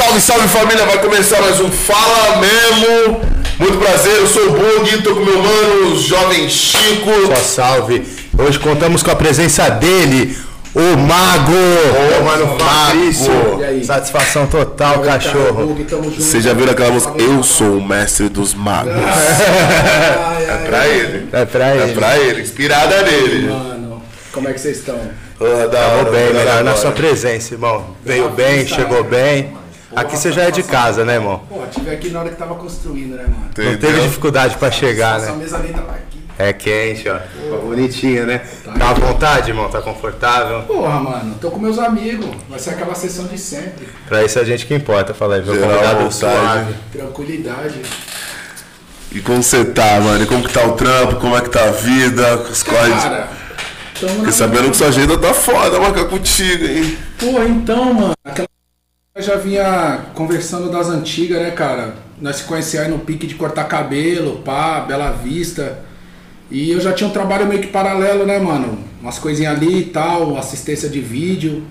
Salve, salve família, vai começar mais um Fala Mesmo. Muito prazer, eu sou o Bug, tô com meu mano, o jovem Chico. Só salve. Hoje contamos com a presença dele, o Mago. Ô, mano, Fabrício. Mago. E aí? Satisfação total, cachorro. Vocês já viram aquela música? Eu sou o mestre dos magos. É pra ele. É pra É ele. pra ele, inspirada nele. Mano, como é que vocês estão? Da Tamo hora, bem, melhor na sua presença, irmão. Veio bem, chegou bem. Aqui você já é de casa, né, irmão? Pô, tive aqui na hora que tava construindo, né, mano? Não Entendeu? teve dificuldade pra chegar, Essa né? mesa nem tava aqui. É quente, ó. Tá bonitinho, né? Tá à vontade, irmão? Tá confortável? Porra, mano, tô com meus amigos. Vai ser aquela sessão de sempre. Pra isso a gente que importa, fala aí, meu Geral, convidado vontade. suave. Tranquilidade. E como você tá, mano? E como que tá o trampo? Como é que tá a vida? Os corres? Cara, tamo sabendo que sua agenda tá foda, marcar contigo, hein? Porra, então, mano, aquela... Eu já vinha conversando das antigas, né, cara? Nós se conhecíamos aí no pique de cortar cabelo, pá, Bela Vista. E eu já tinha um trabalho meio que paralelo, né, mano? Umas coisinhas ali e tal, assistência de vídeo.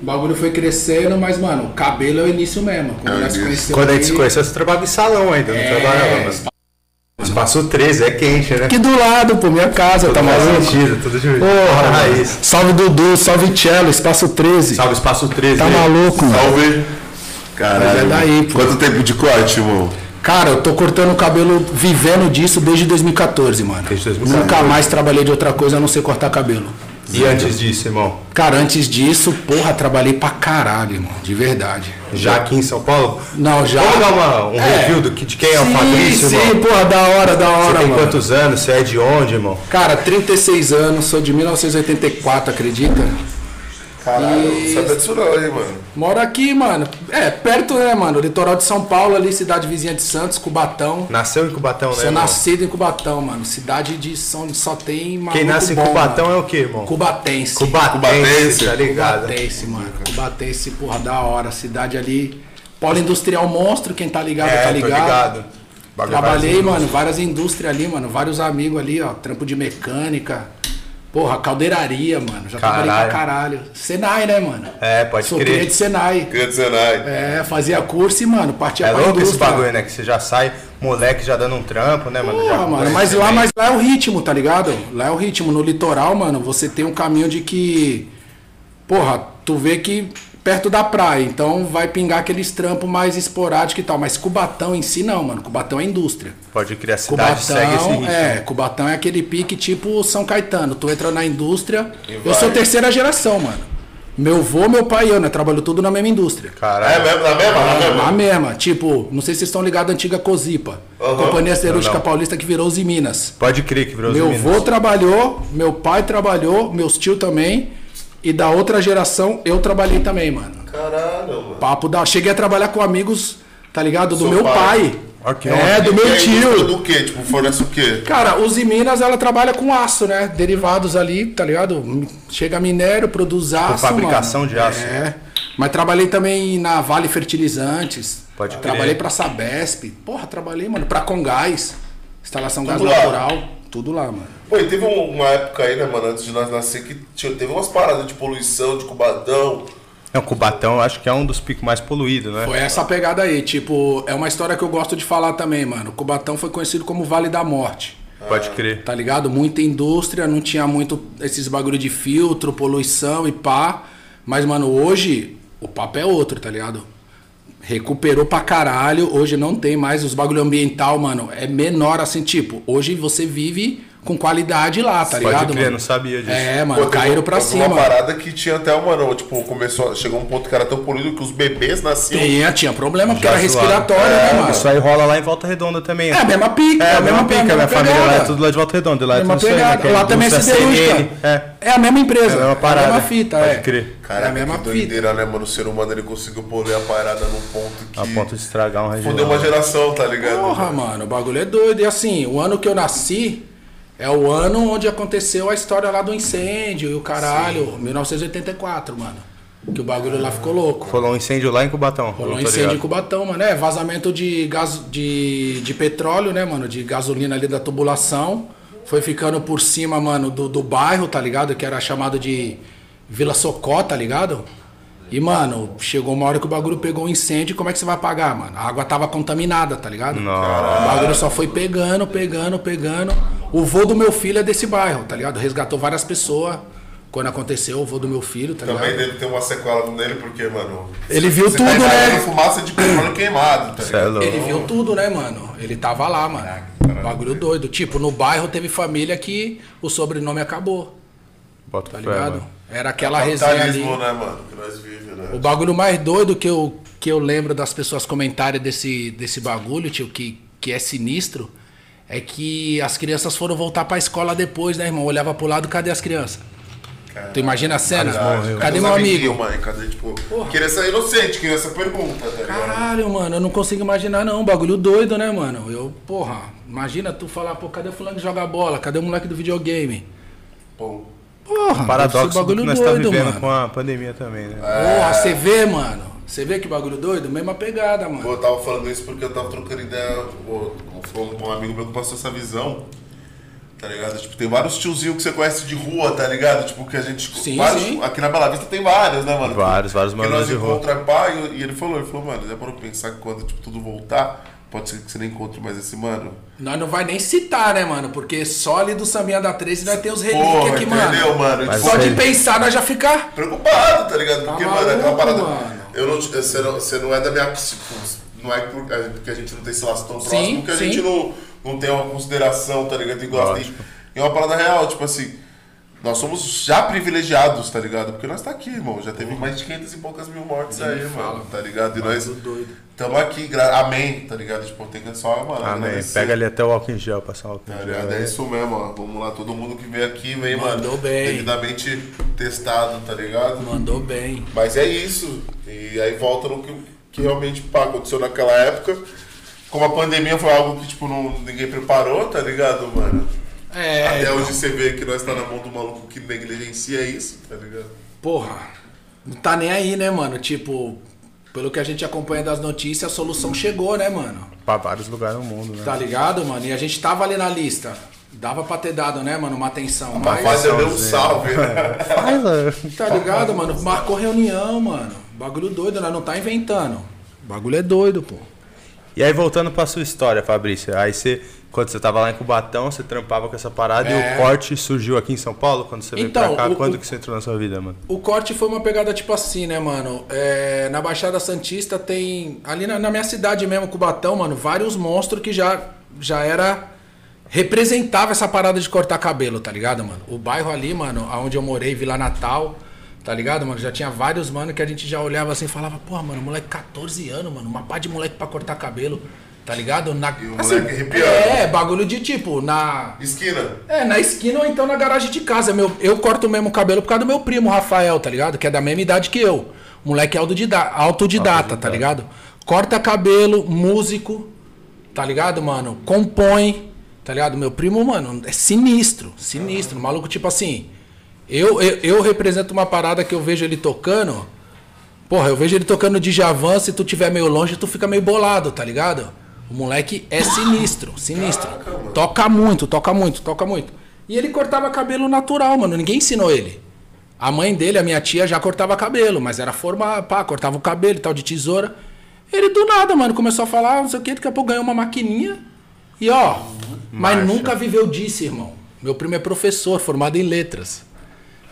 O bagulho foi crescendo, mas, mano, o cabelo é o início mesmo. Quando É nós início. Quando a gente se conheceu, você trabalhava em salão ainda, não É, trabalhava, mano. Espaço 13, é quente, né? Aqui do lado, pô, minha casa, tá Faz maluco? sentido, tudo de Porra, raiz. salve Dudu, salve Cello, espaço 13. Salve Espaço 13. Tá aí. maluco? Salve. Caralho. É daí, pô. Quanto tempo de corte, irmão? Cara, eu tô cortando o cabelo, vivendo disso desde 2014, mano. Desde 2014. Nunca mais trabalhei de outra coisa a não ser cortar cabelo. E antes disso, irmão? Cara, antes disso, porra, trabalhei pra caralho, irmão. De verdade. Já aqui em São Paulo? Não, já. Vamos dar uma, um É. review do que, de quem é o sim, Fabrício, sim, irmão? porra, da hora, da Você hora, tem mano. quantos anos? Você é de onde, irmão? Cara, 36 anos, sou de 1984, acredita? Caralho, sabia disso não, hein, mano. Moro aqui, mano. É, perto, né, mano? Litoral de São Paulo, ali, cidade vizinha de Santos, Cubatão. Nasceu em Cubatão, né, Sou irmão? nascido em Cubatão, mano. Cidade de São só tem maluco Quem nasce em bom, Cubatão mano. é o quê, irmão? Cubatense. Cubatense, Cubatense. tá ligado? Cubatense, mano. Cubatense, porra, da hora. Cidade ali. Polo industrial monstro, quem tá ligado, É, tá tô ligado. ligado. Trabalhei, várias mano, várias indústrias ali, mano. Vários amigos ali, ó. Trampo de mecânica. Porra, caldeiraria, mano. Já trabalhei pra caralho. Senai, né, mano? É, pode Sou crer. cria de Senai. Queria dizer, né? É, fazia curso e, mano, partia É pra louco esse bagulho, né? Que você já sai, moleque já dando um trampo, né, mano? já Porra, mano, conhece mas lá, mas lá é o ritmo, tá ligado? Lá é o ritmo. No litoral, mano, você tem um caminho de que. Porra, tu vê que perto da praia, então vai pingar aqueles trampos mais esporádicos e tal. Mas Cubatão em si não, mano. Cubatão é indústria. Pode criar cidade, segue esse Cubatão, ritmo. é, Cubatão é aquele pique tipo São Caetano. Tu entra na indústria. Eu sou terceira geração, mano. Meu vô, meu pai e eu, né? Trabalhou tudo na mesma indústria. É Caralho. mesmo? Na mesma? Na Na mesma? mesma, tipo, não sei se vocês estão ligados à antiga Cozipa. Aham. Companhia Siderúrgica Não, não. Paulista que virou os Minas. Pode crer que virou os Meu Minas. avô trabalhou, meu pai trabalhou, meus tios também. E da outra geração eu trabalhei também, mano. Caralho, mano. Papo da. Cheguei a trabalhar com amigos, tá ligado? Do Seu meu pai. pai. Ok. É, do E meu tio. Do quê? Tipo, fornece o quê? Cara, os Minas ela trabalha com aço, né? Derivados ali, tá ligado? Chega minério, produz aço. fabricação mano. de aço. É. Mas trabalhei também na Vale Fertilizantes. Pode crer. Trabalhei pra Sabesp. Porra, trabalhei, mano, pra Congás. Instalação gás Tudo lá. natural. Tudo lá, mano. Pô, e teve um- uma época aí, né, mano, antes de nós nascer, que tinha, teve umas paradas de poluição, de cubatão. Não, Cubatão eu acho que é um dos picos mais poluídos, né? Foi essa pegada aí. Tipo, é uma história que eu gosto de falar também, mano. Cubatão foi conhecido como Vale da Morte. Pode crer. Tá ligado? Muita indústria, não tinha muito esses bagulho de filtro, poluição e pá. Mas, mano, hoje o papo é outro, tá ligado? Recuperou pra caralho. Hoje não tem mais os bagulho ambiental, mano. É menor assim, tipo, hoje você vive com qualidade lá, tá Pode ligado, crer, mano? não sabia disso. É, mano, Pô, caíram pra cima. uma parada que tinha até uma, não, tipo, começou, chegou um ponto que era tão poluído que os bebês nasciam. Tinha, tinha problema, porque Já era respiratório, É, né, mano? Isso aí rola lá em Volta Redonda também. É a mesma pica, É, a mesma pica, minha mesma família lá é pegada. tudo lá de Volta Redonda. Lá é Mesma tudo isso aí, né? pegada. É Lá também é siderúrgica. É. É a mesma empresa. É a mesma parada. É a mesma fita, Pode é. crer. Cara, é a mesma que fita. doideira, né, mano? O ser humano ele conseguiu poluir a parada num ponto que. A ponto de estragar um regional. Fudeu uma geração, tá ligado? Porra, mano, o bagulho é doido. E assim, o ano que eu nasci é o ano onde aconteceu a história lá do incêndio e o caralho. 1984, mano. Que o bagulho lá ficou louco. Rolou um incêndio lá em Cubatão. Rolou um incêndio em ligado. Cubatão, mano. É, vazamento de, gás, de, de petróleo, né, mano? De gasolina ali da tubulação. Foi ficando por cima, mano, do, do bairro, tá ligado? Que era chamado de Vila Socó, tá ligado? E, mano, chegou uma hora que o bagulho pegou um incêndio, como é que você vai apagar, mano? A água tava contaminada, tá ligado? Nossa. O bagulho só foi pegando, pegando, pegando. O vô do meu filho é desse bairro, tá ligado? Resgatou várias pessoas quando aconteceu, o vô do meu filho, tá ligado? Também dele tem uma sequela nele, porque, mano. Ele viu você tudo, né? fumaça de petróleo queimado, tá é ligado? louco. Ele viu tudo, né, mano? Ele tava lá, mano. Bagulho doido. Tipo, no bairro teve família que o sobrenome acabou, Bota tá fé, ligado? mano. Era aquela resenha ali. Né, mano? Que nós vivemos, né? O bagulho mais doido que eu, que eu lembro das pessoas comentarem desse, desse bagulho, tio, que, que é sinistro, é que as crianças foram voltar pra escola depois, né, irmão? Olhava pro lado, cadê as crianças? Tu imagina a cena? Verdade. Cadê meu amigo? Mãe? Cadê, tipo, criança inocente, criança pergunta, tá ligado? Caralho, mano, eu não consigo imaginar não, bagulho doido, né, mano? Eu, porra, imagina tu falar, pô, cadê o fulano que joga bola? Cadê o moleque do videogame? Pô, Porra, Paradoxo do bagulho que nós tá doido, vivendo mano. com a pandemia também, né? Porra, você vê, mano. Você vê que bagulho doido? Mesma pegada, mano. Pô, eu tava falando isso porque eu tava trocando ideia. pô, Foi um, amigo meu que passou essa visão. Tá ligado? Tipo, tem vários tiozinhos que você conhece de rua, tá ligado? Tipo, que a gente. Sim, vários- sim. Aqui na Bela Vista tem vários, né, mano? Vários, vários Que nós de rua. encontramos pai e ele falou, ele falou, mano, já parou pra pensar que quando tipo, tudo voltar, pode ser que você nem encontre mais esse mano. Nós não vai nem citar, né, mano? Porque só ali do Sambinha da 13 nós temos relíquia Porra, aqui, entendeu, mano. mano? Mas Só de pensar nós já fica. preocupado, tá ligado? Porque, Tá mano, é aquela maluco, parada. mano. Eu não, você, não, você não é da minha. Tipo, não é é porque a gente não tem esse laço tão Sim, próximo que a sim. gente não, não tem uma consideração, tá ligado? E gosta. É uma parada real, tipo assim. Nós somos já privilegiados, tá ligado? Porque nós tá aqui, irmão. Já teve mais de 500 e poucas mil mortes aí, mano. Tá ligado? E nós doido. Estamos aqui, gra- amém, tá ligado? Tipo, tem que só, mano. Amém. agradecer. Pega ali até o álcool em gel, passar o álcool Tá em gel. É isso mesmo, ó. Vamos lá, todo mundo que veio aqui vem, mano. Mandou bem. Devidamente testado, tá ligado? Mandou bem. Mas é isso. E aí volta no que, que realmente pá, aconteceu naquela época. Como a pandemia foi algo que, tipo, não, ninguém preparou, tá ligado, mano? É. Até então, hoje você vê que nós tá na mão do maluco que negligencia isso, tá ligado? Porra. Não tá nem aí, né, mano? Tipo, pelo que a gente acompanha das notícias, a solução chegou, né, mano? Pra vários lugares no mundo, né? Tá ligado, mano? E a gente tava ali na lista. Dava pra ter dado, né, mano, uma atenção. Mas Mas, fazer um salve, né? Fala. tá ligado, mano? Marcou reunião, mano. Bagulho doido, nós não tá inventando. Bagulho é doido, pô. E aí, voltando pra sua história, Fabrício. Aí você, quando você tava lá em Cubatão, você trampava com essa parada e É. o corte surgiu aqui em São Paulo? Quando você veio Então, pra cá, o- quando o- que você entrou na sua vida, mano? O corte foi uma pegada tipo assim, né, mano? É, na Baixada Santista tem. Ali na, na minha cidade mesmo, Cubatão, mano, vários monstros que já, já era. Representava essa parada de cortar cabelo, tá ligado, mano? O bairro ali, mano, onde eu morei, Vila Natal, tá ligado, mano? Já tinha vários, mano, que a gente já olhava assim e falava, porra, mano, moleque 14 anos, mano, uma pá de moleque pra cortar cabelo, tá ligado? Na, E o moleque arrepiando. É, bagulho de tipo, na. Esquina. É, na esquina ou então na garagem de casa. Meu, eu corto o mesmo cabelo por causa do meu primo, Rafael, tá ligado? Que é da mesma idade que eu. Moleque autodidata, autodidata, tá ligado? Corta cabelo, músico, tá ligado, mano? Compõe, tá ligado? Meu primo, mano, é sinistro, sinistro. Maluco, tipo assim. Eu, eu, eu represento uma parada que eu vejo ele tocando. Porra, eu vejo ele tocando de Javan, se tu tiver meio longe, tu fica meio bolado, tá ligado? O moleque é sinistro, sinistro. Caraca. Toca muito, toca muito, toca muito. E ele cortava cabelo natural, mano. Ninguém ensinou ele. A mãe dele, a minha tia, já cortava cabelo, mas era forma, pá, cortava o cabelo e tal, de tesoura. Ele do nada, mano, começou a falar, não sei o que, daqui a pouco ganhou uma maquininha. E ó, mas Marcha. nunca viveu disso, irmão. Meu primo é professor, formado em letras.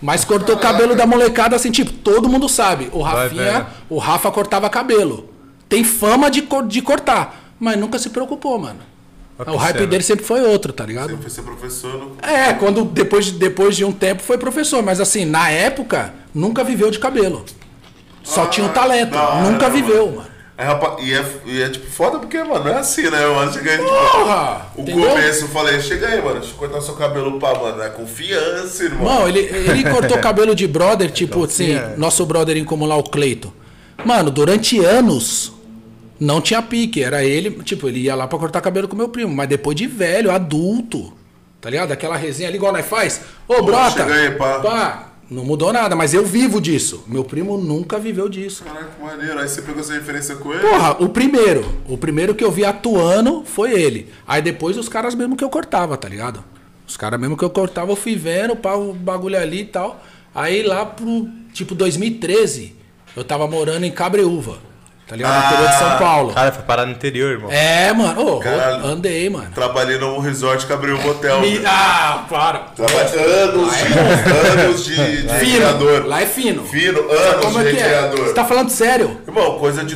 Mas cortou o cabelo da molecada assim, tipo, todo mundo sabe. O Rafinha, vendo. o Rafa cortava cabelo. Tem fama de, de cortar, mas nunca se preocupou, mano. O hype dele sempre foi outro, tá ligado? Sempre foi ser professor. Não... É, quando depois, de- depois de um tempo foi professor, mas assim, na época, nunca viveu de cabelo. Só Ah, tinha o talento, hora, nunca mano. viveu, mano. Aí, rapaz, e, é, e é tipo foda porque, mano, não é assim, né, mano? Chega aí, tipo, Porra! o entendeu? começo, eu falei, chega aí, mano, deixa eu cortar seu cabelo pá, mano. É confiança, irmão. Mano, ele, ele cortou cabelo de brother, tipo assim, é. nosso brother em comum lá, o Cleito. Mano, durante anos não tinha pique, era ele, tipo, ele ia lá pra cortar cabelo com meu primo, mas depois de velho, adulto, tá ligado? Aquela resenha ali igual nós faz. Ô, brota! chega aí, pá. Não mudou nada, mas eu vivo disso. Meu primo nunca viveu disso. Caraca, maneiro. Aí você pegou essa referência com ele? Porra, o primeiro. O primeiro que eu vi atuando foi ele. Aí depois os caras mesmo que eu cortava, tá ligado? Os caras mesmo que eu cortava, eu fui vendo pá, o bagulho ali e tal. Aí lá pro, tipo, 2013, eu tava morando em Cabreúva, tá ligado? No interior de São Paulo. Cara, foi parar no interior, irmão. É, mano. Ô, Caralho. andei, mano. Trabalhei no resort Cabril Hotel. Me- velho. Ah, para. Trabalhei anos de, anos de, de Fino. recreador. Lá é fino. Fino, anos como de é que é? recreador. Você tá falando sério? Irmão, coisa de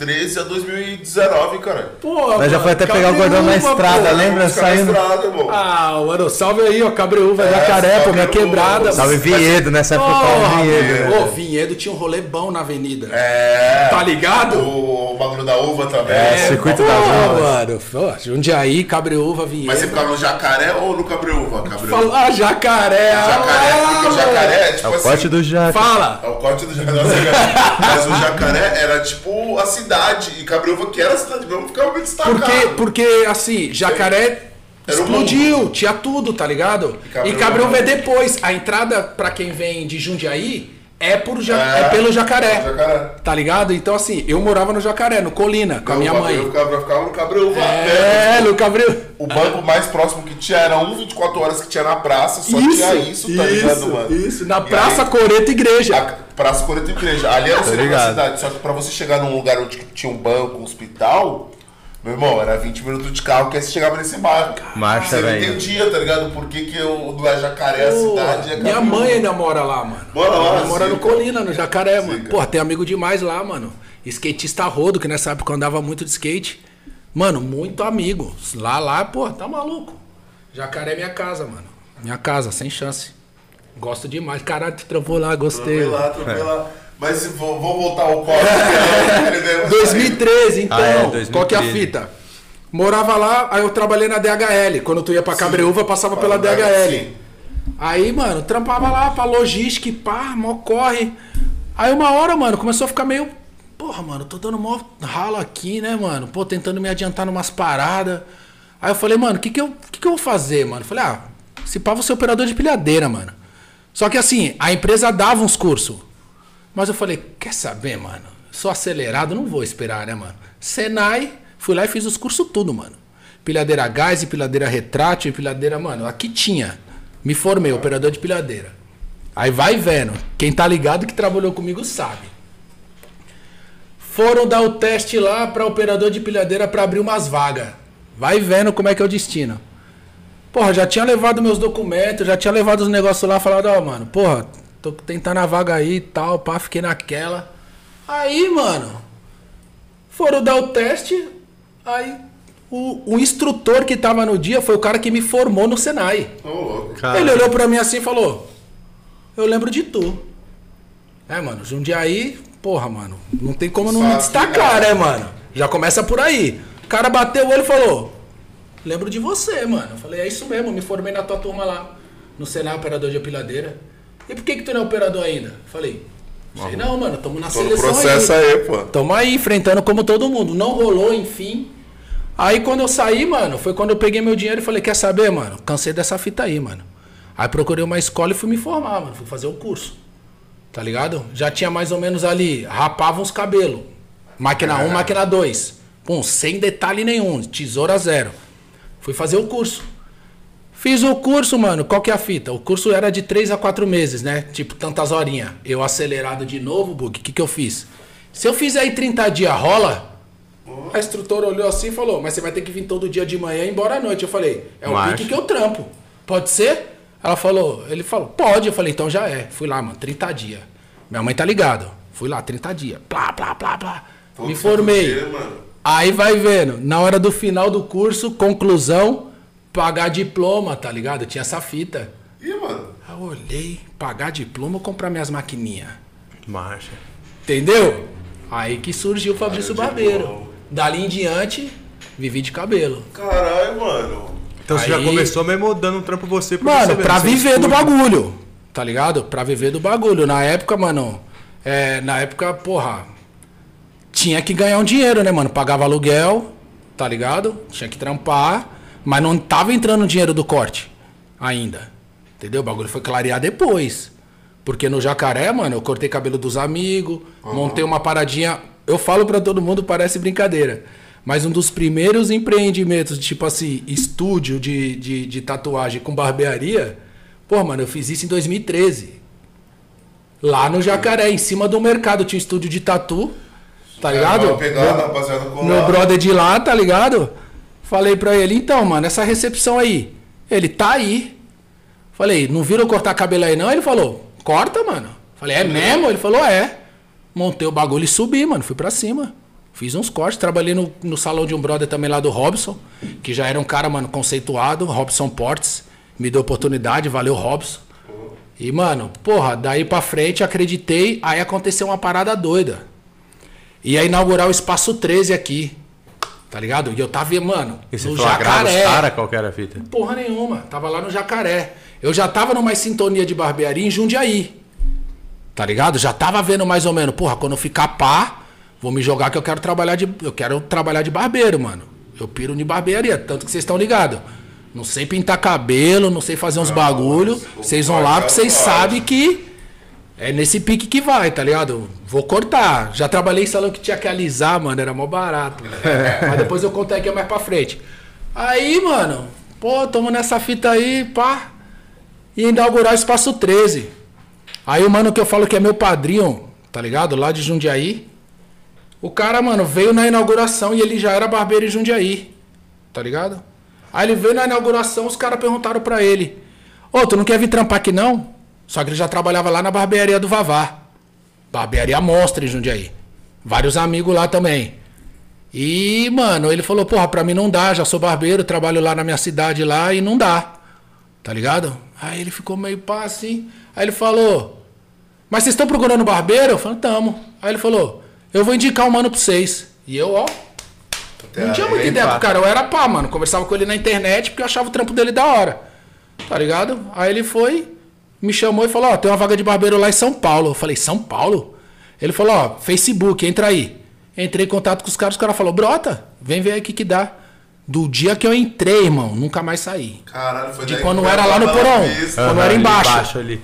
2013 a 2019, cara. Pô, Mas já foi até pegar o gordão na estrada, pô. lembra? Saindo. estrada. Ah, mano, salve aí, ó. Cabreúva, É, Jacaré, pô, minha quebrada. Salve. Vinhedo, nessa época tava Vinhedo. né? Ô, Vinhedo tinha um rolê bom na avenida. É. Tá ligado? O, o bagulho da uva também. É, circuito pô, das uvas. mano. Pô, Jundiaí, Cabreúva, Vinhedo. Mas você ficava no jacaré ou no Cabreúva? Cabreúva. Ah, jacaré. Jacaré, ah, jacaré é tipo É o assim. corte do Jaca. Fala. É o corte do jacaré. Mas o jacaré era tipo a cidade. E Cabreúva, que era a cidade mesmo, ficava bem destacado. Porque, porque assim, jacaré Era explodiu, tinha tudo, tá ligado? E Cabreúva E Cabreúva é depois. A entrada pra quem vem de Jundiaí é, por ja- É, é pelo jacaré. jacaré. Tá ligado? Então, assim, eu morava no jacaré, no Colina, com a minha Eu mãe. ficava, ficava no Cabreúva. É, perto. no Cabreúva. O banco mais próximo que tinha era um 24 horas que tinha na praça, só tinha isso, tá ligado, mano? Isso, na E Praça aí- Coreto Igreja. A Praça Coreto Igreja. Ali era o centro da cidade. Só que pra você chegar num lugar onde tinha um banco, um hospital, meu irmão, era 20 minutos de carro que aí você chegava nesse bairro. Marcha, Você não entendia, tá ligado? Por que, que eu, não é jacaré a Pô, cidade? É minha mãe ainda mora lá, mano. Mora lá, Ela mora no. Colina, no Jacaré, mano. Porra, tem amigo demais lá, mano. Skatista rodo, que nessa época eu andava muito de skate. Mano, muito amigo. Lá, lá, pô, tá maluco. Jacaré é minha casa, mano. Minha casa, sem chance. Gosto demais. Caralho, tu trampou lá, gostei. Tropei lá, tropei lá. Mas vou, vou voltar ao código. que ele deve sair. 2013, então. Ah, é, 2013. Qual que é a fita? Morava lá, aí eu trabalhei na DHL. Quando tu ia pra Cabreúva, passava pela DHL. Sim. Aí, mano, trampava lá pra logística e pá, mó corre. Aí uma hora, mano, começou a ficar meio. Porra, mano, tô dando mó ralo aqui, né, mano? Pô, tentando me adiantar numas paradas. Aí eu falei, mano, o que que eu, que que eu vou fazer, mano? Falei, ah, se pá, vou ser operador de pilhadeira, mano. Só que assim, a empresa dava uns cursos. Mas eu falei, quer saber, mano? Sou acelerado, não vou esperar, né, mano? Senai, fui lá e fiz os cursos tudo, mano. Pilhadeira gás, pilhadeira retrátil, pilhadeira, mano, aqui tinha. Me formei, operador de pilhadeira. Aí vai vendo. Quem tá ligado que trabalhou comigo sabe. Foram dar o teste lá pra operador de pilhadeira pra abrir umas vagas. Vai vendo como é que é o destino. Porra, já tinha levado meus documentos, já tinha levado os negócios lá, falado, ó, mano, porra, tô tentando a vaga aí e tal, pá, fiquei naquela. Aí, mano, foram dar o teste, aí o, o instrutor que tava no dia foi o cara que me formou no Senai. Cara, Ele olhou pra mim assim e falou: Eu lembro de tu. É, mano, Jundiaí, porra, mano, não tem como não Só me destacar, não. né, mano? Já começa por aí. O cara bateu o olho e falou: Lembro de você, mano. Eu falei: É isso mesmo, me formei na tua turma lá, no Senai Operador de Apiladeira. E por que, que tu não é operador ainda? Falei: Sei não, mano, tamo na Tô no seleção processo aí. aí, pô. Tamo aí enfrentando como todo mundo. Não rolou, enfim. Aí quando eu saí, mano, foi quando eu peguei meu dinheiro e falei, quer saber, mano? Cansei dessa fita aí, mano. Aí procurei uma escola e fui me formar, mano. Fui fazer o curso. Tá ligado? Já tinha mais ou menos ali, rapava uns cabelos. Máquina 1, máquina 2. Pum, sem detalhe nenhum, tesoura zero. Fui fazer o curso. Fiz o curso, mano. Qual que é a fita? O curso era de 3 a 4 meses, né? Tipo, tantas horinhas. Eu acelerado de novo, Bug, o que, que eu fiz? Se eu fizer aí 30 dias, rola? A instrutora olhou assim e falou: Mas você vai ter que vir todo dia de manhã e ir embora à noite. Eu falei: É o Marcha. pique que eu trampo. Pode ser? Ela falou: Ele falou: Pode. Eu falei: Então já é. Fui lá, mano, 30 dias. Minha mãe tá ligado. Fui lá, 30 dias. Plá, plá, plá, plá. Me formei. mano, Aí vai vendo, na hora do final do curso, conclusão, pagar diploma, tá ligado? Tinha essa fita. Ih, mano. Aí eu olhei, pagar diploma ou comprar minhas maquininhas. marcha. Entendeu? Aí que surgiu o Fabrício Barbeiro. Dali em diante, vivi de cabelo. Caralho, mano. Então você já começou mesmo dando um trampo você por Mano, você pra viver do bagulho, tá ligado? Pra viver do bagulho. Na época, mano, é, na época, porra, tinha que ganhar um dinheiro, né, mano? Pagava aluguel, tá ligado? Tinha que trampar, mas não tava entrando dinheiro do corte ainda. Entendeu? O bagulho foi clarear depois. Porque no jacaré, mano, eu cortei cabelo dos amigos, montei uma paradinha. Eu falo pra todo mundo, parece brincadeira. Mas um dos primeiros empreendimentos, tipo assim, estúdio de, de, de tatuagem com barbearia, pô, mano, eu fiz isso em 2013. Lá no Jacaré, em cima do mercado, tinha um estúdio de tatu. Tá ligado? Uma pegada, rapaziada, colar. Meu brother de lá, tá ligado? Falei pra ele, então, mano, essa recepção aí. Ele tá aí. Falei, não viram cortar cabelo aí não? Ele falou, corta, mano. Falei, é mesmo? Ele falou, é. Montei o bagulho e subi, mano. Fui pra cima. Fiz uns cortes. Trabalhei no, no salão de um brother também lá do Robson, que já era um cara, mano, conceituado. Robson Portes. Me deu oportunidade, valeu, Robson. E, mano, porra, daí pra frente acreditei. Aí aconteceu uma parada doida. Ia inaugurar o Espaço 13 aqui. Tá ligado? E eu tava, mano, E você no Jacaré. caras qual era a fita? Porra nenhuma. Tava lá no Jacaré. Eu já tava numa sintonia de barbearia em Jundiaí. Tá ligado? Já tava vendo mais ou menos, porra, quando eu ficar pá, vou me jogar que eu quero trabalhar de eu quero trabalhar de barbeiro, mano. Eu piro de barbearia, tanto que vocês estão ligados. Não sei pintar cabelo, não sei fazer uns bagulho. Vocês vão lá porque vocês é o sabem que é nesse pique que vai, tá ligado? Vou cortar. Já trabalhei em salão que tinha que alisar, mano, era mó barato. Mas depois eu conto aqui mais pra frente. Aí, mano, pô, tamo nessa fita aí, pá. E inaugurar o Espaço 13. Aí o mano que eu falo que é meu padrinho, tá ligado? Lá de Jundiaí. O cara, mano, veio na inauguração e ele já era barbeiro em Jundiaí. Tá ligado? Aí ele veio na inauguração, os caras perguntaram pra ele: Ô, tu não quer vir trampar aqui não? Só que ele já trabalhava lá na barbearia do Vavá. Barbearia Monstra em Jundiaí. Vários amigos lá também. E, mano, ele falou: Porra, pra mim não dá, já sou barbeiro, trabalho lá na minha cidade lá e não dá. Tá ligado? Aí ele ficou meio pá assim. Aí ele falou: Mas vocês estão procurando barbeiro? Eu falei: Tamo. Aí ele falou: Eu vou indicar um mano pra vocês. E eu, ó, não tinha muita ideia pro cara, eu era pá, mano. Conversava com ele na internet porque eu achava o trampo dele da hora. Tá ligado? Aí ele foi, me chamou e falou: Ó, tem uma vaga de barbeiro lá em São Paulo. Eu falei: São Paulo? Ele falou: Ó, Facebook, entra aí. Entrei em contato com os caras, os caras falaram: Brota, vem ver aí o que que dá. Do dia que eu entrei, irmão, nunca mais saí. Caralho, foi De daí quando era lá no porão. Quando Aham, era ali embaixo. ali.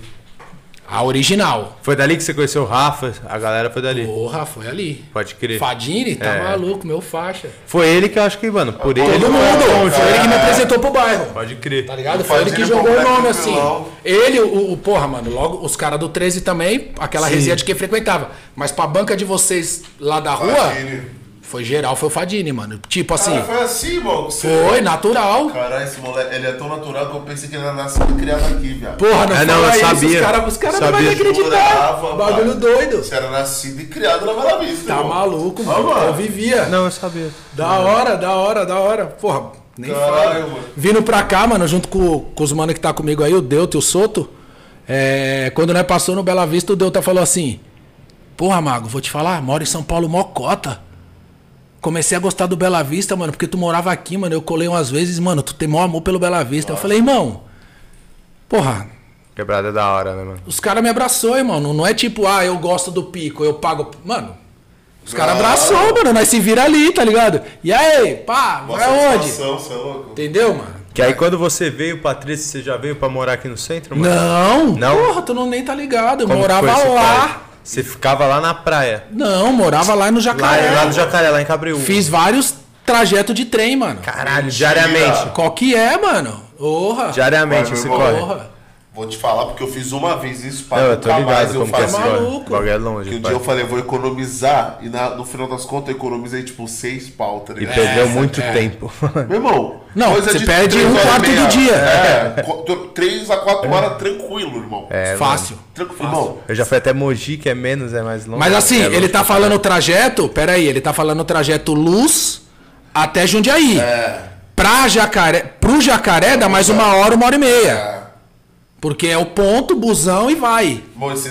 A original. Foi dali que você conheceu o Rafa, a galera foi dali. Porra, foi ali. Pode crer. Fadini, tá É. maluco, meu faixa. Foi ele que eu acho que, mano, por ele. Todo mundo. Foi ele que me apresentou pro bairro. Pode crer. Tá ligado? Foi ele que jogou o nome no assim. Ele, o, o- porra, mano, logo os caras do 13 também, aquela Sim. resenha de quem frequentava. Mas pra banca de vocês lá da rua, Fadini. Foi geral, foi o Fadini, mano. Tipo assim, Cara, foi assim, mano. Você- foi natural. Caralho, esse moleque, ele é tão natural que eu pensei que ele era nascido e criado aqui, viado. Porra, não, É, não, fala eu isso, sabia. os caras cara não vão acreditar. Jurava, Bagulho mano. doido. Você era nascido e criado na Bela Vista, Tá irmão. maluco, Ah, mano. Eu vivia. Não, eu sabia. Da hora, da hora, da hora. Porra, nem Caralho, fala. mano. Vindo pra cá, mano, junto com, com os mano que tá comigo aí, o Deuto e o Soto. é, quando nós passou no Bela Vista, o Deuto falou assim: Porra, Mago, vou te falar, moro em São Paulo, mocota. Comecei a gostar do Bela Vista, mano, porque tu morava aqui, mano. Eu colei umas vezes, mano, tu tem maior amor pelo Bela Vista. Eu falei, irmão, porra, Quebrada é da hora, né, mano? os caras me abraçou, irmão. Não, não é tipo, ah, eu gosto do pico, eu pago. Mano, os caras abraçou, mano. Nós se vira ali, tá ligado? E aí, pá, Mó vai aonde? satisfação, Você é louco? Entendeu, mano? Que aí quando você veio, Patrícia, você já veio pra morar aqui no centro, mano? Não, Não? porra, tu não nem tá ligado. Eu Como morava lá. Você ficava lá na praia. Não, morava lá no Lá, Jacaré. lá no Jacaré, lá em Cabreúva. Fiz vários trajetos de trem, mano. Caralho, diariamente. Qual que é, mano? Porra. Diariamente Vai, você corre. Porra. Vou te falar porque eu fiz uma vez isso pra Não, eu tô nunca ligado mais eu que é maluco. O é longe, Que um pai. dia eu falei, vou economizar, e na- no final das contas eu economizei tipo seis pau, tá E perdeu É, muito é. tempo. Meu irmão, Não, coisa você de perde um quarto do dia. É, três a quatro horas tranquilo, irmão. É, Fácil. Tranquilo, irmão. Eu já fui até Mogi, que é menos, é mais longe. Mas assim, É ele tá falando o trajeto. Pera aí, ele tá falando o trajeto Luz até Jundiaí. É. Pra Jacaré, pro Jacaré dá mais uma hora, uma hora e meia. É. Porque é o ponto, busão e vai.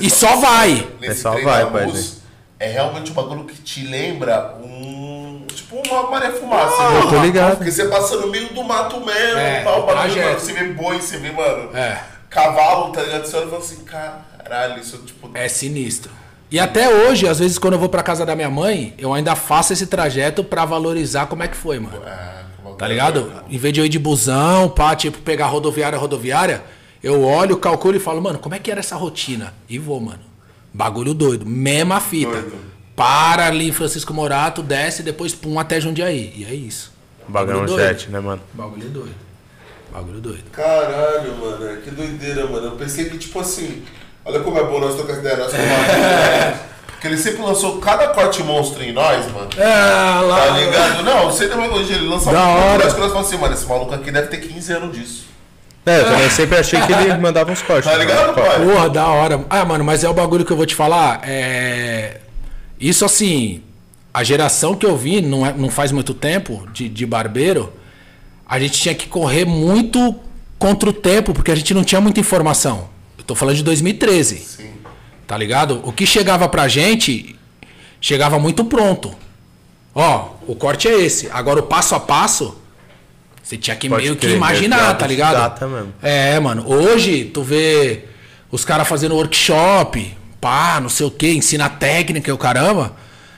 E só vai. Nesse É só vai, pai, luz, É realmente um bagulho que te lembra um. Tipo uma maré fumaça. Ah, eu tô ligado. Porque você passa no meio do mato mesmo, É, tal, o bagulho, mano, você vê boi, você vê, mano, É. cavalo, tá ligado? Você olha e fala assim, caralho, isso tipo. É sinistro. E até hoje, às vezes, quando eu vou pra casa da minha mãe, eu ainda faço esse trajeto pra valorizar como é que foi, mano. Bagulho Tá ligado? doido. Em vez de eu ir de busão, pá, tipo, pegar rodoviária, rodoviária, eu olho, calculo e falo, mano, como é que era essa rotina? E vou, mano. Bagulho doido. Mesma fita. Doido. Para ali em Francisco Morato, desce, depois pum até Jundiaí. E é isso. Bagulho doido. jet, né, mano? Bagulho doido. Bagulho doido. Caralho, mano, que doideira, mano. Eu pensei que, tipo assim, Olha como é bom nós trocar ideia, nós é. Porque ele sempre lançou cada corte monstro em nós, mano. É, lá. Tá ligado? Não, você também hoje ele lança Da hora. que nós falamos assim, mano, esse maluco aqui deve ter 15 anos disso. É, eu também sempre achei que ele mandava uns cortes. Tá ligado, pai? Porra, da hora. Ah, mano, mas é o bagulho que eu vou te falar. É. Isso assim, a geração que eu vi, não, é- não faz muito tempo, de, de barbeiro, a gente tinha que correr muito contra o tempo, porque a gente não tinha muita informação. Eu tô falando de 2013. Sim. Tá ligado? O que chegava pra gente, chegava muito pronto. Ó, o corte é esse. Agora o passo a passo, você tinha que Pode meio que imaginar, meio que tá ligado? data mesmo. É, mano. Hoje, tu vê os caras fazendo workshop, pá, não sei o que, ensina técnica e o caramba.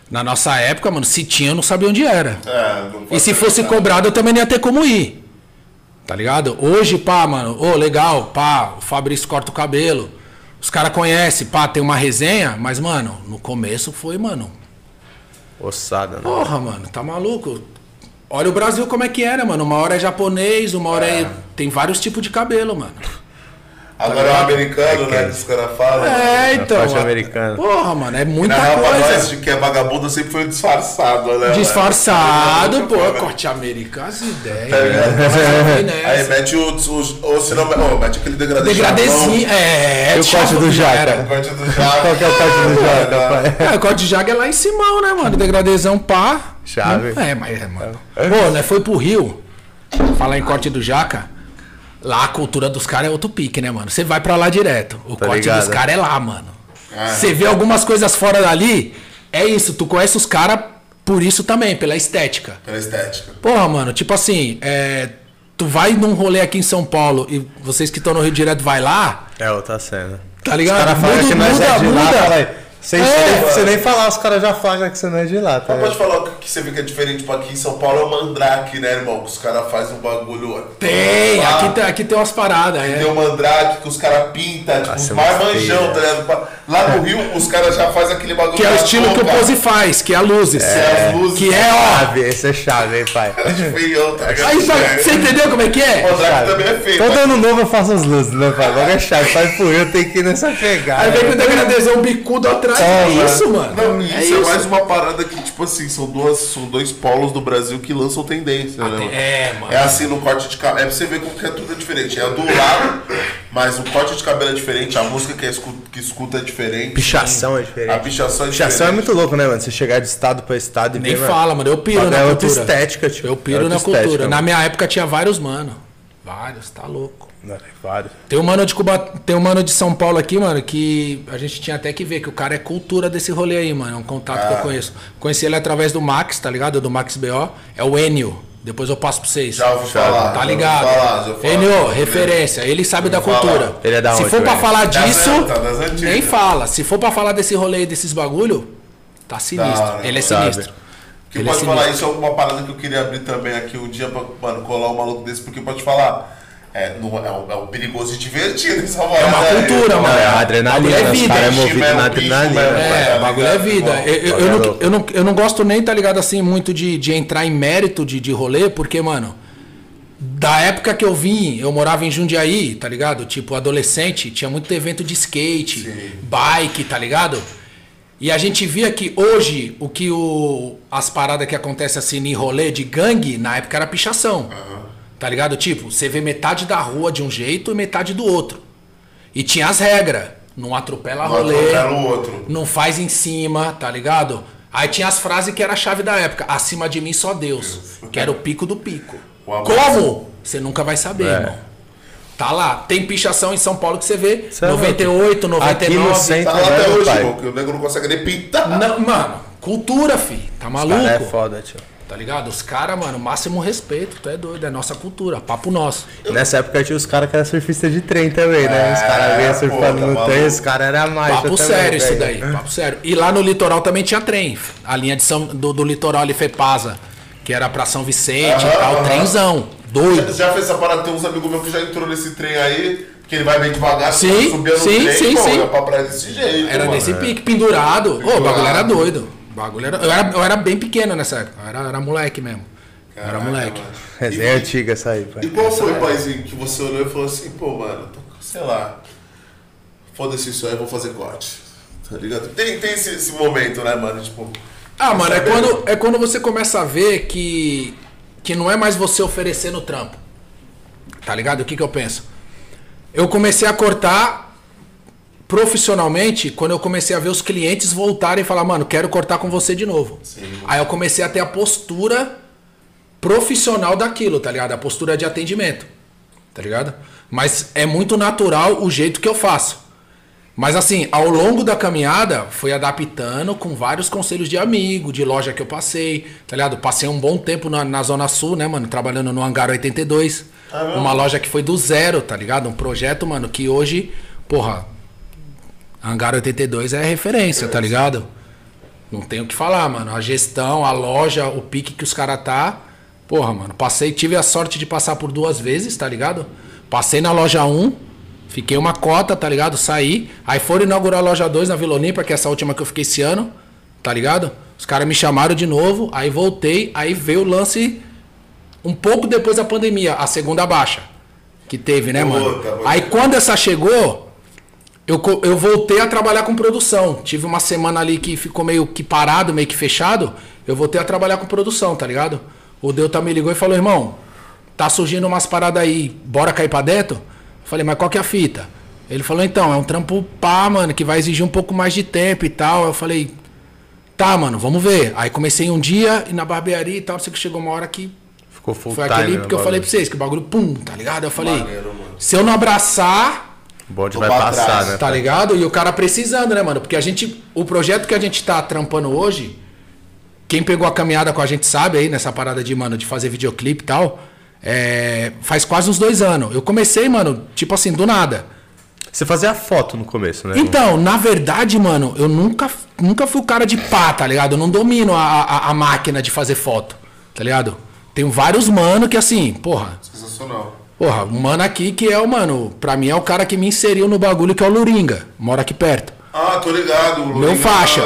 Na nossa época, mano, se tinha, eu não sabia onde era. É, não E se fosse nada. cobrado, eu também não ia ter como ir. Tá ligado? Hoje, pá, mano, ô, legal, pá, o Fabrício corta o cabelo. Os caras conhecem, pá, tem uma resenha, mas, mano, no começo foi, mano. Ossada, né? Porra, mano, tá maluco? Olha o Brasil como é que era, mano. Uma hora é japonês, uma hora é. Tem vários tipos de cabelo, mano. Agora é o americano, né? Que os caras falam. É, então. faixa a- americana. Porra, mano, é Na muita real, pra nós coisa. de que é vagabundo sempre foi disfarçado, né? Disfarçado, mano? pô, Tá corte americano, as ideias. Tá ligado? né? Foi Aí mete o. o ou se não, oh, mete aquele degradê. Degradezinho, é. E o corte do jaca? era. O corte do jaca. Qual que é o corte do Jaca, pai? É, o corte de jaga é lá em Simão, né, mano? Degradezão pá. Chave. Não- É, mas, é, mano. Pô, né, foi pro Rio, falar em corte do jaca. Lá a cultura dos caras é outro pique, né, mano? Você vai pra lá direto. O Tá corte ligado. dos caras é lá, mano. Ah. Você vê algumas coisas fora dali, é isso. Tu conhece os caras por isso também, pela estética. Pela estética. Porra, mano, tipo assim, é, tu vai num rolê aqui em São Paulo e vocês que estão no Rio direto vai lá, É outra cena. tá Os ligado? caras falam que nós é de lá, fala aí. Sem É. você nem falar, os caras já falam que você não é de lá, tá Mas pode falar o que você vê que é diferente, tipo, aqui em São Paulo é o mandrake, né, irmão? Que os caras fazem um bagulho. Tem, Ah, aqui, tem- aqui tem umas paradas, é. Tem o mandrake que os caras pintam, tipo, Nossa, os é mais muito manjão, feio, tá ligado? Lá no Rio, os caras já fazem aquele bagulho. Que é o estilo que o boca, Pose faz, que é a luzes. é, as luzes. Que é, ó. Chave, esse é chave, hein, pai? Feião, tá ligado? Aí, você entendeu como é que O é? mandrake também é feio. Todo mas- ano novo eu faço as luzes, né, pai? Agora é chave, sai pro Rio, tem que ir nessa pegada. Aí vem com o degradezão bicudo atrás. É, É, isso, mano. Não, é isso é, mais uma parada que, tipo assim, são, duas, são dois polos do Brasil que lançam tendência, né? mano? É, mano. É assim no corte de cabelo. É pra você ver como que é tudo diferente. É do lado, mas o corte de cabelo é diferente, a música que, é escuta, que escuta é diferente. Pichação é diferente. A pichação é Pichação é muito louco, né, mano? Você chegar de estado pra estado e Nem ver, fala, mano. Eu piro na é outra cultura. estética, tipo. Eu é piro outra na cultura. estética, Na minha época tinha vários, mano. Vários, tá louco. É Vários. Tem um mano de Cuba, tem um mano de São Paulo aqui, mano, que a gente tinha até que ver que o cara é cultura desse rolê aí, mano. É um contato que eu conheço. Conheci ele através do Max, tá ligado? Do Max BO. É o Enio. Depois eu passo pra vocês. Já ouvi falar. Tá ligado? falar. Enio, referência. Ele sabe da ouvi falar. cultura. Ele é da Se onde, for pra velho? falar disso, das antigas. nem fala. Se for pra falar desse rolê aí, desses bagulho, tá sinistro. ele é sabe? sinistro. Que Ele pode é falar isso é uma parada que eu queria abrir também aqui um dia pra mano, colar um maluco desse, porque pode falar. É, não, é, um, é um perigoso e divertido essa É uma cultura, tá mano. É a adrenalina, é vida. é Bicho movido mesmo, na adrenalina. É, o bagulho é vida. Eu, eu- eu bagulho é não, eu, não, eu não gosto nem, tá ligado, assim, muito de, de entrar em mérito de, de rolê, porque, mano, da época que eu vim, eu morava em Jundiaí, tá ligado? Tipo, adolescente, tinha muito evento de skate, bike, tá ligado? E a gente via que hoje, o que o, as paradas que acontecem assim em rolê de gangue, na época era pichação. Tá ligado? Tipo, você vê metade da rua de um jeito e metade do outro. E tinha as regras. Não atropela Não rolê. atropela o outro. Não faz em cima, tá ligado? Aí tinha as frases que era a chave da época. Acima de mim só Deus. Que era o pico do pico. Como? Você nunca vai saber, É. irmão. Tá lá. Tem pichação em São Paulo que você vê. É 98, louco. Aqui no 99. centro- Tá lá até Tá vendo, hoje, pai? irmão, que o nego não consegue nem pintar. Não, mano, cultura, fi. Tá maluco? Cara, é foda, tio. Tá ligado? Os caras, mano, máximo respeito. Tu é doido. É nossa cultura. Papo nosso. Nessa época tinha os caras que eram surfistas de trem também, né? Os caras vinham pô, surfando tá no trem, os caras eram mais. Papo sério isso daí, papo sério. E lá no litoral também tinha trem. A linha de São, do, do litoral ali, Fepasa, que era pra São Vicente e Aham, tal, aham. trenzão. Já, Doido. já fez essa parada, tem uns amigos meus que já entrou nesse trem aí, que ele vai bem devagar, Sim, subia no sim, trem, sim, pô, sim. pra praia desse jeito. Era mano. nesse pique, pendurado. Ô, o bagulho era doido. O bagulho era, eu, era, eu era bem pequeno nessa época. Eu era, era moleque mesmo. Eu era Caraca, moleque. mano. Resenha antiga essa aí, E pai. qual foi, paizinho, que você olhou e falou assim, pô, mano, tô, sei lá. foda-se isso aí, eu vou fazer corte. Tá ligado? Tem, tem esse, esse momento, né, mano? Tipo. Ah, mano, é quando, é quando você começa a ver que, que não é mais você oferecendo trampo. Tá ligado? O que, que eu penso? Eu comecei a cortar profissionalmente quando eu comecei a ver os clientes voltarem e falar, mano, quero cortar com você de novo. Aí eu comecei a ter a postura profissional daquilo, tá ligado? A postura de atendimento, tá ligado? Mas é muito natural o jeito que eu faço. Mas assim, ao longo da caminhada, fui adaptando com vários conselhos de amigo, de loja que eu passei, tá ligado? Passei um bom tempo na, na Zona Sul, né, mano? Trabalhando no Hangar 82. uma loja que foi do zero, tá ligado? Um projeto, mano, que hoje, porra, Hangar 82 é referência, tá ligado? Não tenho o que falar, mano. A gestão, a loja, o pique que os caras tá. Porra, mano. Passei, tive a sorte de passar por duas vezes, tá ligado? Passei na loja 1, fiquei uma cota, tá ligado? Saí. Aí foram inaugurar a loja 2 na Vila Olímpia, que é essa última que eu fiquei esse ano, tá ligado? Os caras me chamaram de novo, aí voltei, aí veio o lance um pouco depois da pandemia, a segunda baixa que teve, né, mano? Puta, pode Aí quando essa chegou, eu, eu voltei a trabalhar com produção. Tive uma semana ali que ficou meio que parado, meio que fechado. Eu voltei a trabalhar com produção, tá ligado? O Delta me ligou e falou, irmão, tá surgindo umas paradas aí, bora cair pra dentro? Eu falei, mas qual que é a fita? Ele falou, então, é um trampo pá, mano, que vai exigir um pouco mais de tempo e tal. Eu falei, tá, mano, vamos ver. Aí comecei um dia e na barbearia e tal, sei que chegou uma hora que Ficou full foi time. aquele né, que eu falei bagulho. pra vocês, que o bagulho, pum, tá ligado? Eu falei, Maneiro, se eu não abraçar, O bonde vai passar, trás, né? Tá ligado? E o cara precisando, né, mano? Porque a gente. O projeto que a gente tá trampando hoje, quem pegou a caminhada com a gente sabe aí, nessa parada de, mano, de fazer videoclipe e tal. é, faz quase uns dois anos. Eu comecei, mano, tipo assim, do nada. Você fazia foto no começo, né? Então, na verdade, mano, eu nunca, nunca fui o cara de pá, tá ligado? Eu não domino a, a, a máquina de fazer foto, tá ligado? Tenho vários mano que assim, porra, Sensacional. Porra, um mano aqui que é o, mano, pra mim é o cara que me inseriu no bagulho que é o Luringa. Mora aqui perto. Ah, tô ligado. o Meu Luringa- faixa.